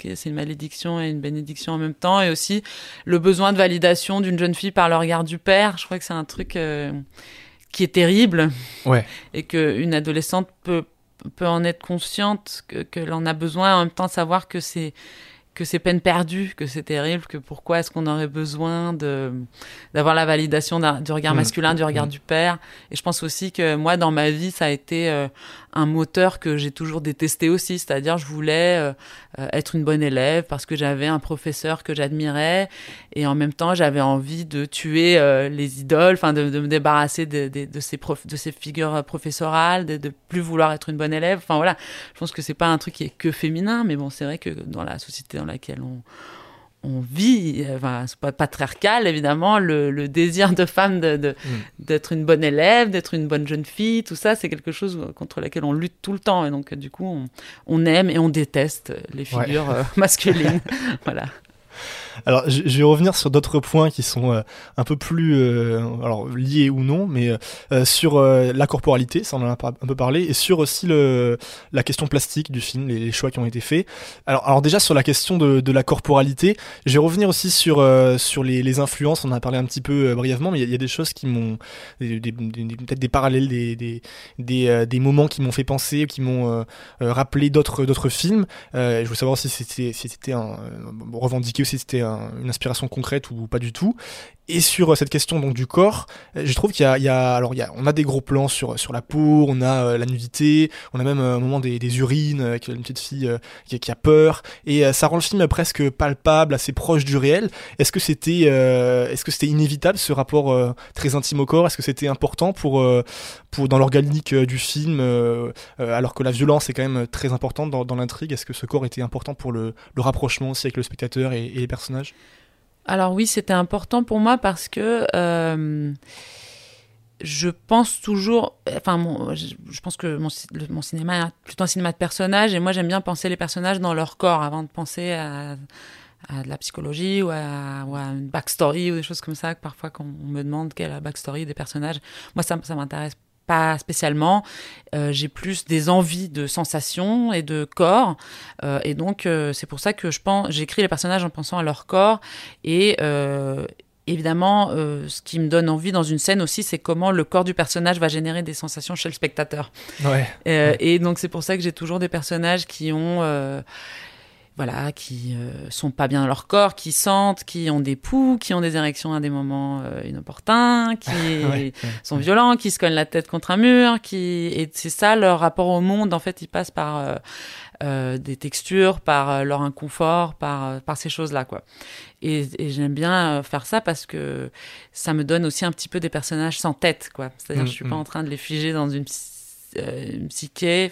[SPEAKER 6] que c'est une malédiction et une bénédiction en même temps, et aussi le besoin de validation d'une jeune fille par le regard du père. Je crois que c'est un truc euh, qui est terrible
[SPEAKER 5] Ouais.
[SPEAKER 6] et qu'une adolescente peut, peut en être consciente, que- qu'elle en a besoin, en même temps savoir que c'est que c'est peine perdue, que c'est terrible, que pourquoi est-ce qu'on aurait besoin de d'avoir la validation du regard
[SPEAKER 5] Mm.
[SPEAKER 6] masculin, du regard
[SPEAKER 5] Mm.
[SPEAKER 6] du père. Et je pense aussi que moi, dans ma vie, ça a été euh, un moteur que j'ai toujours détesté aussi, c'est-à-dire je voulais euh, être une bonne élève parce que j'avais un professeur que j'admirais et en même temps j'avais envie de tuer euh, les idoles, enfin de, de me débarrasser de, de, ces de ces figures euh, professorales, de, de plus vouloir être une bonne élève. Enfin voilà, je pense que c'est pas un truc qui est que féminin, mais bon c'est vrai que dans la société dans laquelle on on vit, enfin, c'est pas patriarcal évidemment, le, le désir de femme de, de- d'être une bonne élève, d'être une bonne jeune fille, tout ça, c'est quelque chose contre laquelle on lutte tout le temps. Et donc, du coup, on, on aime et on déteste les figures euh, masculines. voilà.
[SPEAKER 5] Alors, je, vais revenir sur d'autres points qui sont euh, un peu plus euh, alors, liés ou non, mais euh, sur la corporalité, ça on en a un peu parlé, et sur aussi le, la question plastique du film, les, choix qui ont été faits. Alors, alors déjà sur la question de, la corporalité, je vais revenir aussi sur, sur les, influences, on en a parlé un petit peu brièvement, mais il y a- des choses qui m'ont... peut-être des parallèles, des, des, des, moments qui m'ont fait penser, qui m'ont rappelé d'autres films. Je voulais savoir si c'était si un revendiqué ou si c'était un- une inspiration concrète ou pas du tout. Et sur euh, cette question donc du corps, euh, je trouve qu'il y y a alors il y a, on a des gros plans sur sur la peau, on a euh, la nudité, on a même euh, un moment des, des urines avec une petite fille qui, a peur. Et ça rend le film presque palpable, assez proche du réel. Est-ce que c'était est-ce que c'était inévitable ce rapport très intime au corps? Est-ce que c'était important pour pour dans l'organique du film alors que la violence est quand même très importante dans, dans l'intrigue? Est-ce que ce corps était important pour le, le rapprochement aussi avec le spectateur et les personnages?
[SPEAKER 6] Alors oui, c'était important pour moi parce que euh, je pense toujours, enfin, je, pense que mon, cinéma est plutôt un cinéma de personnages et moi j'aime bien penser les personnages dans leur corps avant de penser à, de la psychologie ou à, ou une backstory ou des choses comme ça. Parfois, quand on me demande quelle est la backstory des personnages, moi ça, ça m'intéresse pas spécialement. Euh, j'ai plus des envies de sensations et de corps. Euh, et donc, euh, c'est pour ça que je pense, j'écris les personnages en pensant à leur corps. Et évidemment, ce qui me donne envie dans une scène aussi, c'est comment le corps du personnage va générer des sensations chez le spectateur.
[SPEAKER 5] Ouais.
[SPEAKER 6] Et donc, c'est pour ça que j'ai toujours des personnages qui ont. Voilà, qui euh, sont pas bien dans leur corps, qui sentent, qui ont des poux, qui ont des érections à des moments euh, inopportuns, qui
[SPEAKER 5] Ouais,
[SPEAKER 6] sont violents, qui se cognent la tête contre un mur, qui et c'est ça leur rapport au monde. En fait, ils passent par euh, euh, des textures, par leur inconfort, par par ces choses-là, quoi. Et, et j'aime bien faire ça parce que ça me donne aussi un petit peu des personnages sans tête, quoi. C'est-à-dire,
[SPEAKER 5] Mm,
[SPEAKER 6] je suis pas
[SPEAKER 5] mm.
[SPEAKER 6] en train de les figer dans une euh, psyché,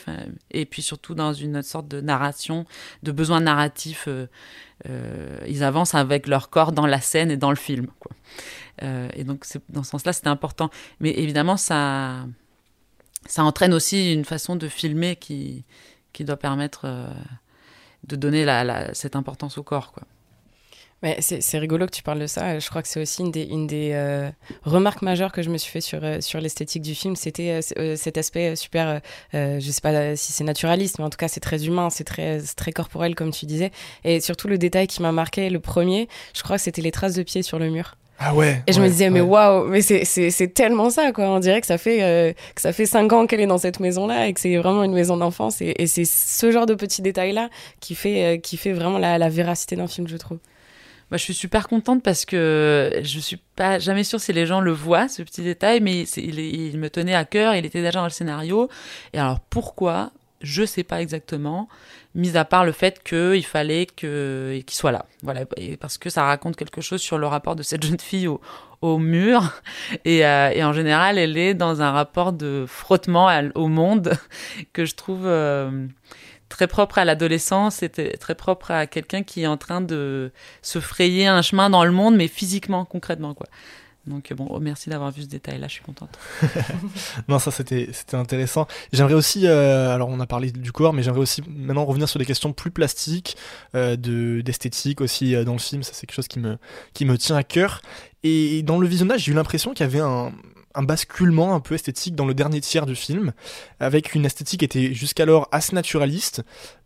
[SPEAKER 6] et puis surtout dans une sorte de narration, de besoin narratif. euh, euh, ils avancent avec leur corps dans la scène et dans le film. Et donc, dans ce sens-là, c'était important. Mais évidemment, ça, ça entraîne aussi une façon de filmer qui, qui doit permettre de donner cette importance au corps. Quoi.
[SPEAKER 10] Mais c'est rigolo que tu parles de ça. Je crois que c'est aussi une des, une des euh, remarques majeures que je me suis fait sur, euh, sur l'esthétique du film. C'était euh, cet aspect super, euh, je sais pas si c'est naturaliste, mais en tout cas c'est très humain, c'est très, corporel comme tu disais. Et surtout le détail qui m'a marqué, le premier, je crois que c'était les traces de pieds sur le mur.
[SPEAKER 5] Ah ouais.
[SPEAKER 10] Et je me disais, mais waouh, mais c'est- tellement ça, quoi. On dirait que ça fait, euh, que ça fait cinq ans qu'elle est dans cette maison-là et que c'est vraiment une maison d'enfance. Et, et c'est ce genre de petits détails-là qui, fait euh, qui fait vraiment la, la véracité d'un film, je trouve.
[SPEAKER 6] Bah, je suis super contente parce que je suis pas jamais sûre si les gens le voient, ce petit détail, mais il, me tenait à cœur, il était déjà dans le scénario. Et alors pourquoi? Je sais pas exactement, mis à part le fait qu'il fallait que- qu'il soit là. Voilà, parce que ça raconte quelque chose sur le rapport de cette jeune fille au, mur. Et, euh, et en général, elle est dans un rapport de frottement au monde que je trouve euh, très propre à l'adolescence et très propre à quelqu'un qui est en train de se frayer un chemin dans le monde, mais physiquement, concrètement, quoi. Donc bon, oh, merci d'avoir vu ce détail-là, je suis contente.
[SPEAKER 5] Non, ça c'était intéressant. J'aimerais aussi, euh, alors on a parlé du corps, mais j'aimerais aussi maintenant revenir sur des questions plus plastiques, euh, de d'esthétique aussi euh, dans le film. Ça c'est quelque chose qui me qui me tient à cœur. Et dans le visionnage, j'ai eu l'impression qu'il y avait un un basculement un peu esthétique dans le dernier tiers du film, avec une esthétique qui était jusqu'alors assez naturaliste,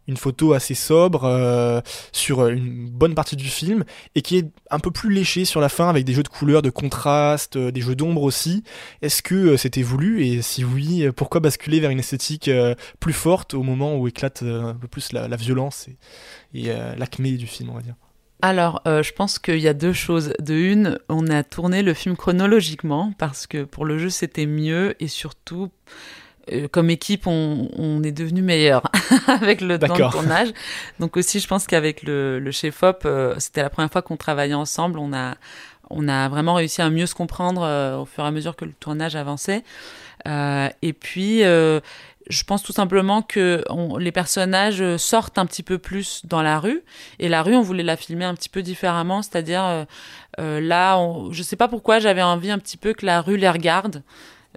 [SPEAKER 5] une photo assez sobre euh, sur une bonne partie du film, et qui est un peu plus léchée sur la fin, avec des jeux de couleurs, de contraste, euh, des jeux d'ombre aussi. Est-ce que euh, c'était voulu et si oui, pourquoi basculer vers une esthétique plus forte au moment où éclate un peu plus la, violence et, et l'acmé du film, on va dire?
[SPEAKER 6] Alors, euh, je pense qu'il y a deux choses. De une, on a tourné le film chronologiquement parce que pour le jeu c'était mieux et surtout. euh, comme équipe, on, on est devenu meilleur avec le temps de tournage. Donc aussi, je pense qu'avec le, le chef-op, euh, c'était la première fois qu'on travaillait ensemble. On a, on a vraiment réussi à mieux se comprendre euh, au fur et à mesure que le tournage avançait. Euh, et puis, euh, je pense tout simplement que les personnages euh, sortent un petit peu plus dans la rue. Et la rue, on voulait la filmer un petit peu différemment. C'est-à-dire, euh, euh, là, on, je sais pas pourquoi, j'avais envie un petit peu que la rue les regarde.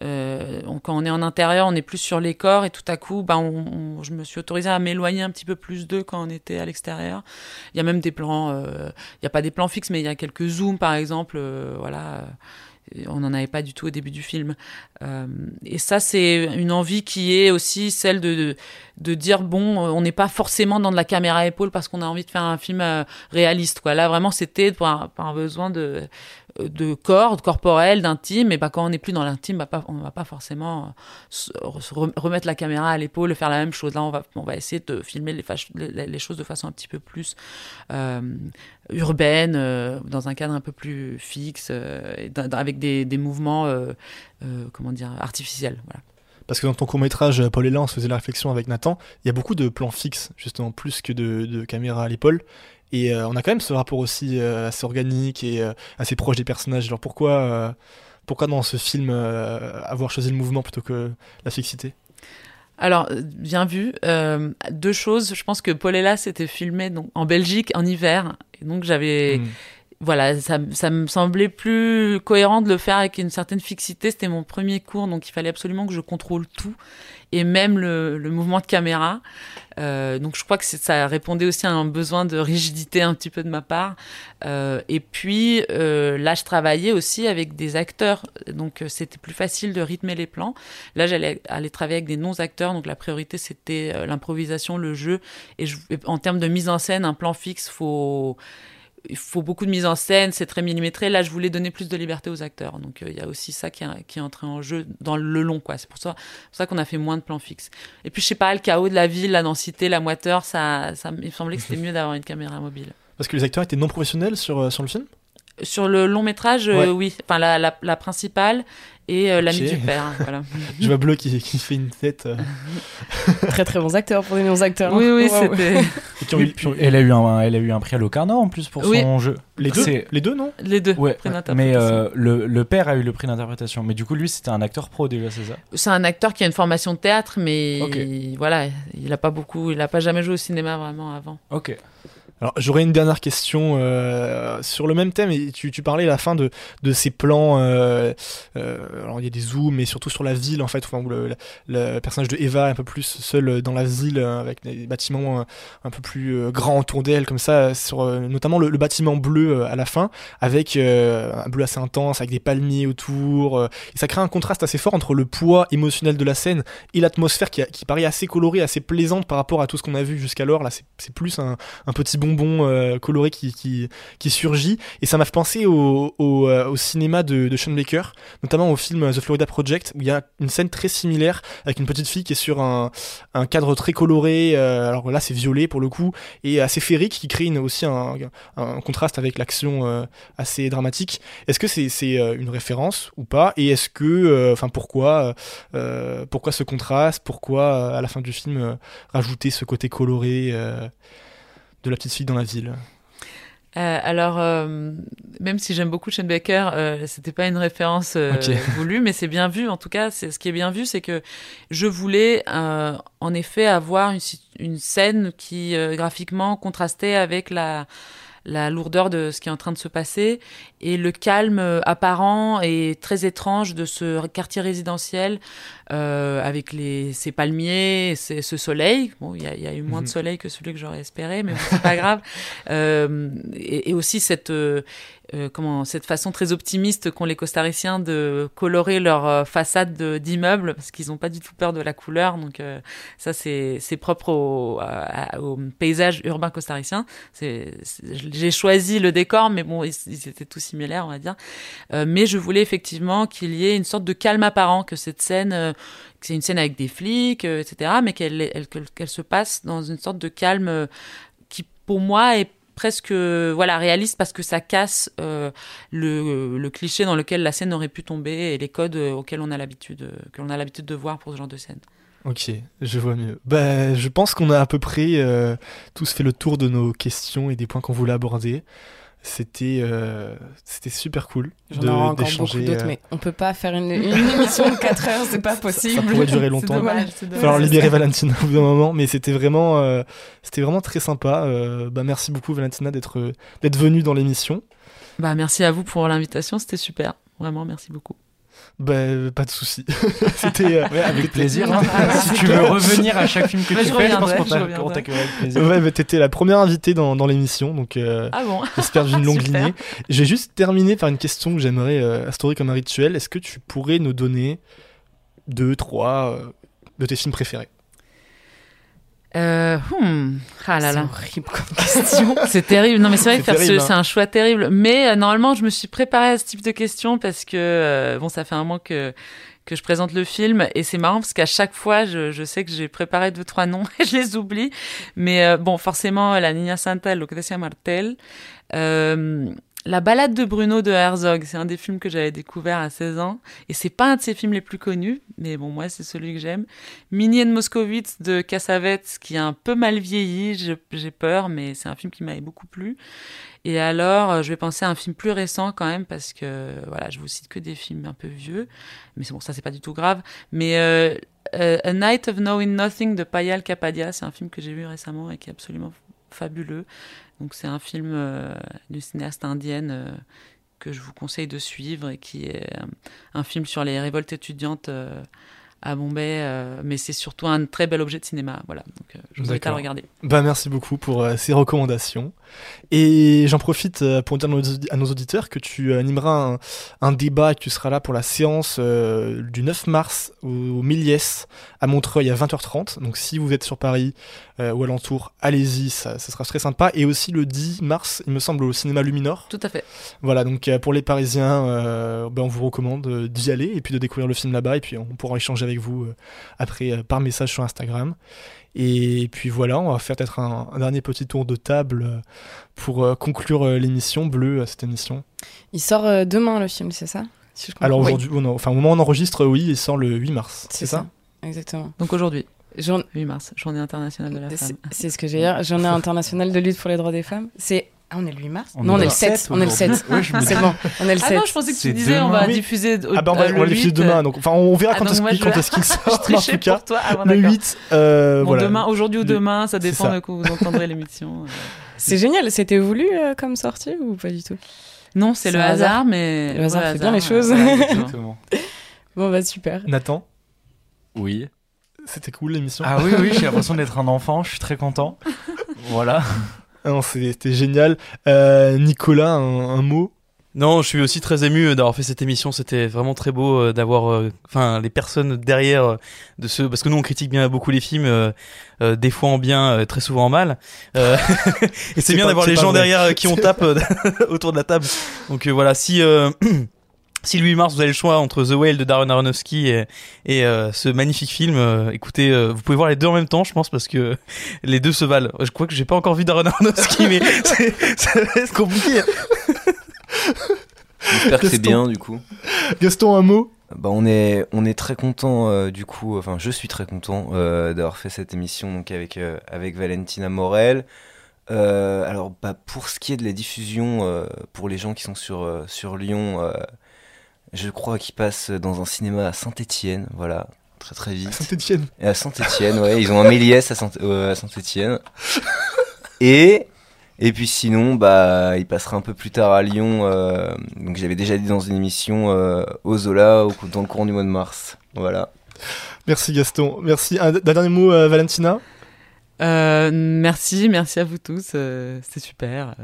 [SPEAKER 6] Quand on est en intérieur, on est plus sur les corps et tout à coup, ben, je me suis autorisée à m'éloigner un petit peu plus d'eux quand on était à l'extérieur. Il y a même des plans, n'y a pas des plans fixes, mais il y a quelques zooms par exemple. voilà, on n'en avait pas du tout au début du film. Euh, et ça, c'est une envie qui est aussi celle de, de, dire bon, on n'est pas forcément dans de la caméra à épaule parce qu'on a envie de faire un film euh, réaliste. Quoi. Là, vraiment, c'était pour un besoin de, de corps, de corporel, d'intime. Et bah, quand on n'est plus dans l'intime, bah, on ne va pas forcément euh, remettre la caméra à l'épaule faire la même chose. Là, on va, essayer de filmer les, choses de façon un petit peu plus euh, urbaine, euh, dans un cadre un peu plus fixe, avec des, mouvements, comment dire, artificiels.
[SPEAKER 5] Parce que dans ton court-métrage, euh, Paul là, on se faisait la réflexion avec Nathan, il y a beaucoup de plans fixes, justement, plus que de, de caméras à l'épaule. Et euh, on a quand même ce rapport aussi euh, assez organique et euh, assez proche des personnages. Alors pourquoi, pourquoi dans ce film avoir choisi le mouvement plutôt que la fixité?
[SPEAKER 6] Alors, bien vu. Deux choses. Je pense que Paulella s'était filmé donc, en Belgique en hiver. Et donc, j'avais.
[SPEAKER 5] Mm.
[SPEAKER 6] Voilà, ça, ça me semblait plus cohérent de le faire avec une certaine fixité. C'était mon premier cours, donc il fallait absolument que je contrôle tout, et même le, le mouvement de caméra. Euh, donc je crois que ça répondait aussi à un besoin de rigidité un petit peu de ma part. Euh, et puis euh, là, je travaillais aussi avec des acteurs, donc euh, c'était plus facile de rythmer les plans. Là, j'allais aller travailler avec des non-acteurs, donc la priorité c'était euh, l'improvisation, le jeu. Et, je- en termes de mise en scène, un plan fixe, faut il faut beaucoup de mise en scène, c'est très millimétré. Là, je voulais donner plus de liberté aux acteurs. Donc, euh, il y a aussi ça qui est, qui est entré en jeu dans le long, quoi. C'est pour ça, pour ça qu'on a fait moins de plans fixes. Et puis, je sais pas, le chaos de la ville, la densité, la moiteur, ça, ça il me semblait que c'était mieux d'avoir une caméra mobile.
[SPEAKER 5] Parce que les acteurs étaient non professionnels sur, euh, sur le film?
[SPEAKER 6] Sur le long métrage,
[SPEAKER 5] Ouais.
[SPEAKER 6] euh, oui. Enfin, la, la, la principale et euh, l'ami du père. Voilà.
[SPEAKER 5] Je vois Bleu qui, qui fait une tête. euh,
[SPEAKER 10] Très très bons acteurs pour des bons acteurs.
[SPEAKER 6] Oui, oui,
[SPEAKER 10] Waouh.
[SPEAKER 6] c'était
[SPEAKER 9] elle a eu un, elle a eu un prix à Locarno en plus pour
[SPEAKER 6] Oui.
[SPEAKER 9] son jeu.
[SPEAKER 5] les deux, les deux non?
[SPEAKER 6] Les deux.
[SPEAKER 9] Ouais,
[SPEAKER 6] prix
[SPEAKER 9] mais euh, le, le père a eu le prix d'interprétation. Mais du coup, lui, c'était un acteur pro déjà, c'est ça?
[SPEAKER 6] C'est un acteur qui a une formation de théâtre, mais voilà, il a pas beaucoup, il a pas jamais joué au cinéma vraiment avant.
[SPEAKER 9] Ok.
[SPEAKER 5] Alors j'aurais une dernière question euh, sur le même thème. Tu, tu parlais à la fin de, de ces plans. euh, euh, alors il y a des zooms, mais surtout sur la ville en fait, où le, personnage de Eva est un peu plus seul dans la ville avec des bâtiments un peu plus grands autour d'elle, comme ça, sur notamment le, bâtiment bleu à la fin, avec un bleu assez intense, avec des palmiers autour. et ça crée un contraste assez fort entre le poids émotionnel de la scène et l'atmosphère qui, qui paraît assez colorée, assez plaisante par rapport à tout ce qu'on a vu jusqu'alors. Là, c'est plus un, un petit bonbon euh, coloré qui, qui, surgit. Et ça m'a fait penser au, au, euh, cinéma de, de Sean Baker, notamment au film The Florida Project, où il y a une scène très similaire avec une petite fille qui est sur un, un cadre très coloré. euh, alors là, c'est violet pour le coup, et assez féerique, qui crée aussi un, un contraste avec l'action euh, assez dramatique. Est-ce que c'est euh, une référence ou pas? Et est-ce que, enfin, pourquoi, pourquoi ce contraste? Pourquoi à la fin du film rajouter ce côté coloré de la petite fille dans la ville
[SPEAKER 6] Euh, alors, euh, même si j'aime beaucoup Shane Baker, euh, c'était pas une référence euh, voulue, mais c'est bien vu. En tout cas, c'est ce qui est bien vu, c'est que je voulais, en effet, avoir une, scène qui graphiquement contrastait avec la la lourdeur de ce qui est en train de se passer et le calme euh, apparent et très étrange de ce quartier résidentiel euh, avec les, ces palmiers, ces- ce soleil. Bon, il y, a- il y a eu moins de
[SPEAKER 5] Mhm.
[SPEAKER 6] soleil que celui que j'aurais espéré, mais bon, c'est pas grave. Euh, et, et aussi cette, euh, comment, cette façon très optimiste qu'ont les costariciens de colorer leur façade de- d'immeubles parce qu'ils n'ont pas du tout peur de la couleur. Donc ça, c'est propre au, paysage urbain costaricien. J'ai choisi le décor, mais bon, ils, ils étaient tous similaires, on va dire. Euh, mais je voulais effectivement qu'il y ait une sorte de calme apparent, que cette scène, euh, que c'est une scène avec des flics, euh, etc., mais qu'elle elle- qu'elle qu'elle se passe dans une sorte de calme qui, pour moi, est presque voilà réaliste parce que ça casse le, cliché dans lequel la scène aurait pu tomber et les codes auxquels on a l'habitude que l'on a l'habitude de voir pour ce genre de scène.
[SPEAKER 5] Ok, je vois mieux. Bah, je pense qu'on a à peu près tous fait le tour de nos questions et des points qu'on voulait aborder. C'était euh, c'était super cool
[SPEAKER 10] beaucoup
[SPEAKER 5] d'échanger,
[SPEAKER 10] d'autres,
[SPEAKER 5] euh,
[SPEAKER 10] mais on peut pas faire une, une émission de 4 heures, c'est pas possible.
[SPEAKER 5] ça pourrait durer longtemps.
[SPEAKER 6] Dommage,
[SPEAKER 5] Il va
[SPEAKER 6] dommage.
[SPEAKER 5] falloir libérer
[SPEAKER 10] ça.
[SPEAKER 5] Valentina au bout d'un moment, mais c'était vraiment, euh, c'était vraiment très sympa. Euh, bah, merci beaucoup Valentina d'être d'être venue dans l'émission.
[SPEAKER 6] Bah, merci à vous pour l'invitation, c'était super. Vraiment, merci beaucoup.
[SPEAKER 5] Bah, pas de souci. c'était euh,
[SPEAKER 9] Ouais, avec plaisir. hein. si tu veux revenir à chaque film que
[SPEAKER 6] Bah,
[SPEAKER 9] tu
[SPEAKER 6] je
[SPEAKER 9] fais, je pense qu'on t'accueillera avec plaisir.
[SPEAKER 5] Ouais, t'étais la première invitée dans, dans l'émission, donc euh,
[SPEAKER 6] Ah bon?
[SPEAKER 5] j'espère d'une longue lignée. J'ai juste terminé par une question que j'aimerais euh, instaurer comme un rituel. Est-ce que tu pourrais nous donner deux, trois euh, de tes films préférés?
[SPEAKER 6] Euh, hmm. Ah là
[SPEAKER 10] C'est
[SPEAKER 6] là.
[SPEAKER 10] horrible comme question.
[SPEAKER 6] C'est terrible. Non, mais c'est vrai
[SPEAKER 5] C'est
[SPEAKER 6] que faire ce-
[SPEAKER 5] terrible, hein.
[SPEAKER 6] c'est un choix terrible. Mais euh, normalement, je me suis préparée à ce type de questions parce que euh, bon, ça fait un moment que que je présente le film et c'est marrant parce qu'à chaque fois, je, je sais que j'ai préparé deux trois noms et je les oublie. Mais euh, bon, forcément, La Niña Santa, decía Martel. La balade de Bruno de Herzog, c'est un des films que j'avais découvert à 16 ans. Et c'est pas un de ses films les plus connus, mais bon, moi, c'est celui que j'aime. Mini and Moscowitz de Cassavetes, qui a un peu mal vieilli, j'ai peur, mais c'est un film qui m'avait beaucoup plu. Et alors, euh, je vais penser à un film plus récent quand même, parce que, voilà, je vous cite que des films un peu vieux. Mais bon, ça, c'est pas du tout grave. Mais euh, euh, A Night of Knowing Nothing de Payal Kapadia, c'est un film que j'ai vu récemment et qui est absolument fabuleux. Donc c'est un film euh, d'une cinéaste indienne euh, que je vous conseille de suivre et qui est euh, un film sur les révoltes étudiantes euh, à Bombay, euh, mais c'est surtout un très bel objet de cinéma. Voilà, donc euh, je vous invite à le regarder.
[SPEAKER 5] Bah merci beaucoup pour euh, ces recommandations. Et j'en profite pour dire à nos, auditeurs que tu animeras un, un débat et que tu seras là pour la séance du 9 mars au, au à Montreuil à 20h30. Donc si vous êtes sur Paris euh, ou alentour, allez-y, ça, ça sera très sympa. Et aussi le 10 mars, il me semble, au cinéma Luminor.
[SPEAKER 6] Tout à fait.
[SPEAKER 5] Voilà, donc euh, pour les Parisiens, euh, ben, on vous recommande euh, d'y aller et puis de découvrir le film là-bas et puis on pourra échanger avec vous euh, après euh, par message sur Instagram. Et puis voilà, on va faire peut-être un, un dernier petit tour de table pour conclure l'émission bleue, euh, cette émission.
[SPEAKER 10] Il sort demain le film, c'est ça? Si je comprends.
[SPEAKER 5] Alors aujourd'hui, a- enfin, au moment où on enregistre, oui, il sort le 8 mars.
[SPEAKER 10] c'est ça. Exactement.
[SPEAKER 6] Donc aujourd'hui,
[SPEAKER 10] Jour-
[SPEAKER 6] 8 mars, journée internationale de la femme.
[SPEAKER 10] c'est ce que j'ai dire. Journée internationale de lutte pour les droits des femmes. C'est. Ah, on est le 8 mars
[SPEAKER 9] On
[SPEAKER 10] Non, on
[SPEAKER 9] est
[SPEAKER 10] est le
[SPEAKER 9] le
[SPEAKER 10] 7.
[SPEAKER 9] 7
[SPEAKER 10] On est le 7.
[SPEAKER 9] aujourd'hui. Oui, je me
[SPEAKER 10] C'est bon, on est le
[SPEAKER 6] Ah
[SPEAKER 10] 7.
[SPEAKER 6] non, je pensais que tu disais on va.
[SPEAKER 5] Oui.
[SPEAKER 6] diffuser au-
[SPEAKER 5] Ah bah on va,
[SPEAKER 6] euh,
[SPEAKER 5] on
[SPEAKER 6] le
[SPEAKER 5] va diffuser
[SPEAKER 6] 8,
[SPEAKER 5] demain,
[SPEAKER 6] euh,
[SPEAKER 5] donc enfin on verra
[SPEAKER 6] ah,
[SPEAKER 5] quand est-ce qu'il
[SPEAKER 6] je-
[SPEAKER 5] quand est-ce qu'il
[SPEAKER 6] Je
[SPEAKER 5] sort. mais en tout cas,
[SPEAKER 6] pour toi. Ah, bon,
[SPEAKER 5] le
[SPEAKER 6] d'accord.
[SPEAKER 5] 8, euh,
[SPEAKER 6] Bon,
[SPEAKER 5] voilà.
[SPEAKER 6] demain, aujourd'hui ou demain, ça dépend
[SPEAKER 5] ça.
[SPEAKER 6] de quand vous entendrez l'émission. euh.
[SPEAKER 10] C'est génial. C'était voulu euh, comme sortie ou pas du tout?
[SPEAKER 6] Non, c'est le
[SPEAKER 10] hasard.
[SPEAKER 6] mais
[SPEAKER 10] Le hasard fait bien les choses.
[SPEAKER 6] Exactement.
[SPEAKER 10] Bon, bah super.
[SPEAKER 5] Nathan,
[SPEAKER 9] Oui.
[SPEAKER 5] c'était cool l'émission.
[SPEAKER 9] Ah oui, oui, j'ai l'impression d'être un enfant, je suis très content. Voilà.
[SPEAKER 5] Ah non, c'était génial. Euh, Nicolas, un, un mot?
[SPEAKER 8] Non, je suis aussi très ému euh, d'avoir fait cette émission. C'était vraiment très beau euh, d'avoir, euh, enfin, les personnes derrière euh, de ce, parce que nous on critique bien beaucoup les films, euh, euh, des fois en bien, euh, très souvent en mal. Euh, et c'est bien d'avoir les gens
[SPEAKER 5] vrai.
[SPEAKER 8] derrière euh, qui on tape autour de la table. Donc euh, voilà, si. Si le 8 mars vous avez le choix entre The Whale de Darren Aronofsky et, et euh, ce magnifique film, euh, écoutez, euh, vous pouvez voir les deux en même temps, je pense, parce que les deux se valent. Je crois que j'ai pas encore vu Darren Aronofsky, mais c'est- ça va être compliqué.
[SPEAKER 7] J'espère que c'est bien du coup.
[SPEAKER 5] Gaston, un mot?
[SPEAKER 7] Bah, on est on est très content euh, du coup. Enfin, je suis très content euh, d'avoir fait cette émission donc avec euh, avec Valentina Morel. Euh, alors, bah, pour ce qui est de la diffusion, euh, pour les gens qui sont sur euh, sur Lyon, euh, je crois qu'ils passent dans un cinéma à Saint-Étienne. Voilà, très très vite.
[SPEAKER 5] Saint-Etienne.
[SPEAKER 7] Et à Saint-Étienne, ouais, ils ont un Méliès à Saint- euh, à Saint-Étienne. Et et puis sinon, bah, il passera un peu plus tard à Lyon. euh, donc j'avais déjà dit dans une émission euh, au Zola, au, dans le courant du mois de mars. Voilà.
[SPEAKER 5] Merci Gaston. Merci. Un, un dernier mot, euh, Valentina?
[SPEAKER 6] Euh, merci, merci à vous tous. euh, c'est super.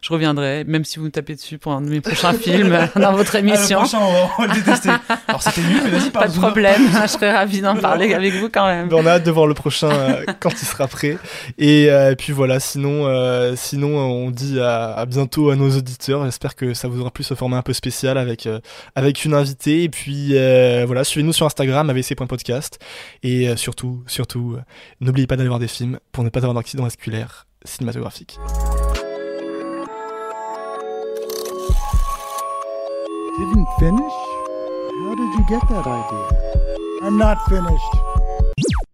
[SPEAKER 6] Je reviendrai, même si vous me tapez dessus pour un de mes prochains films dans votre émission.
[SPEAKER 9] Ah, le prochain, on va, le détester. Alors c'était nul, mais vas-y,
[SPEAKER 6] Pas de problème, je serais ravie d'en parler avec vous quand même.
[SPEAKER 5] Ben, On a hâte de voir le prochain euh, quand il sera prêt. Et euh, puis voilà, sinon, euh, sinon on dit à, à bientôt à nos auditeurs. J'espère que ça vous aura plu ce format un peu spécial avec, avec une invitée. Et puis voilà, suivez-nous sur Instagram, avc.podcast. Et surtout, surtout, n'oubliez pas d'aller voir des films pour ne pas avoir d'accident vasculaire cinématographique.
[SPEAKER 1] Didn't finish? How did you get that idea? I'm not finished.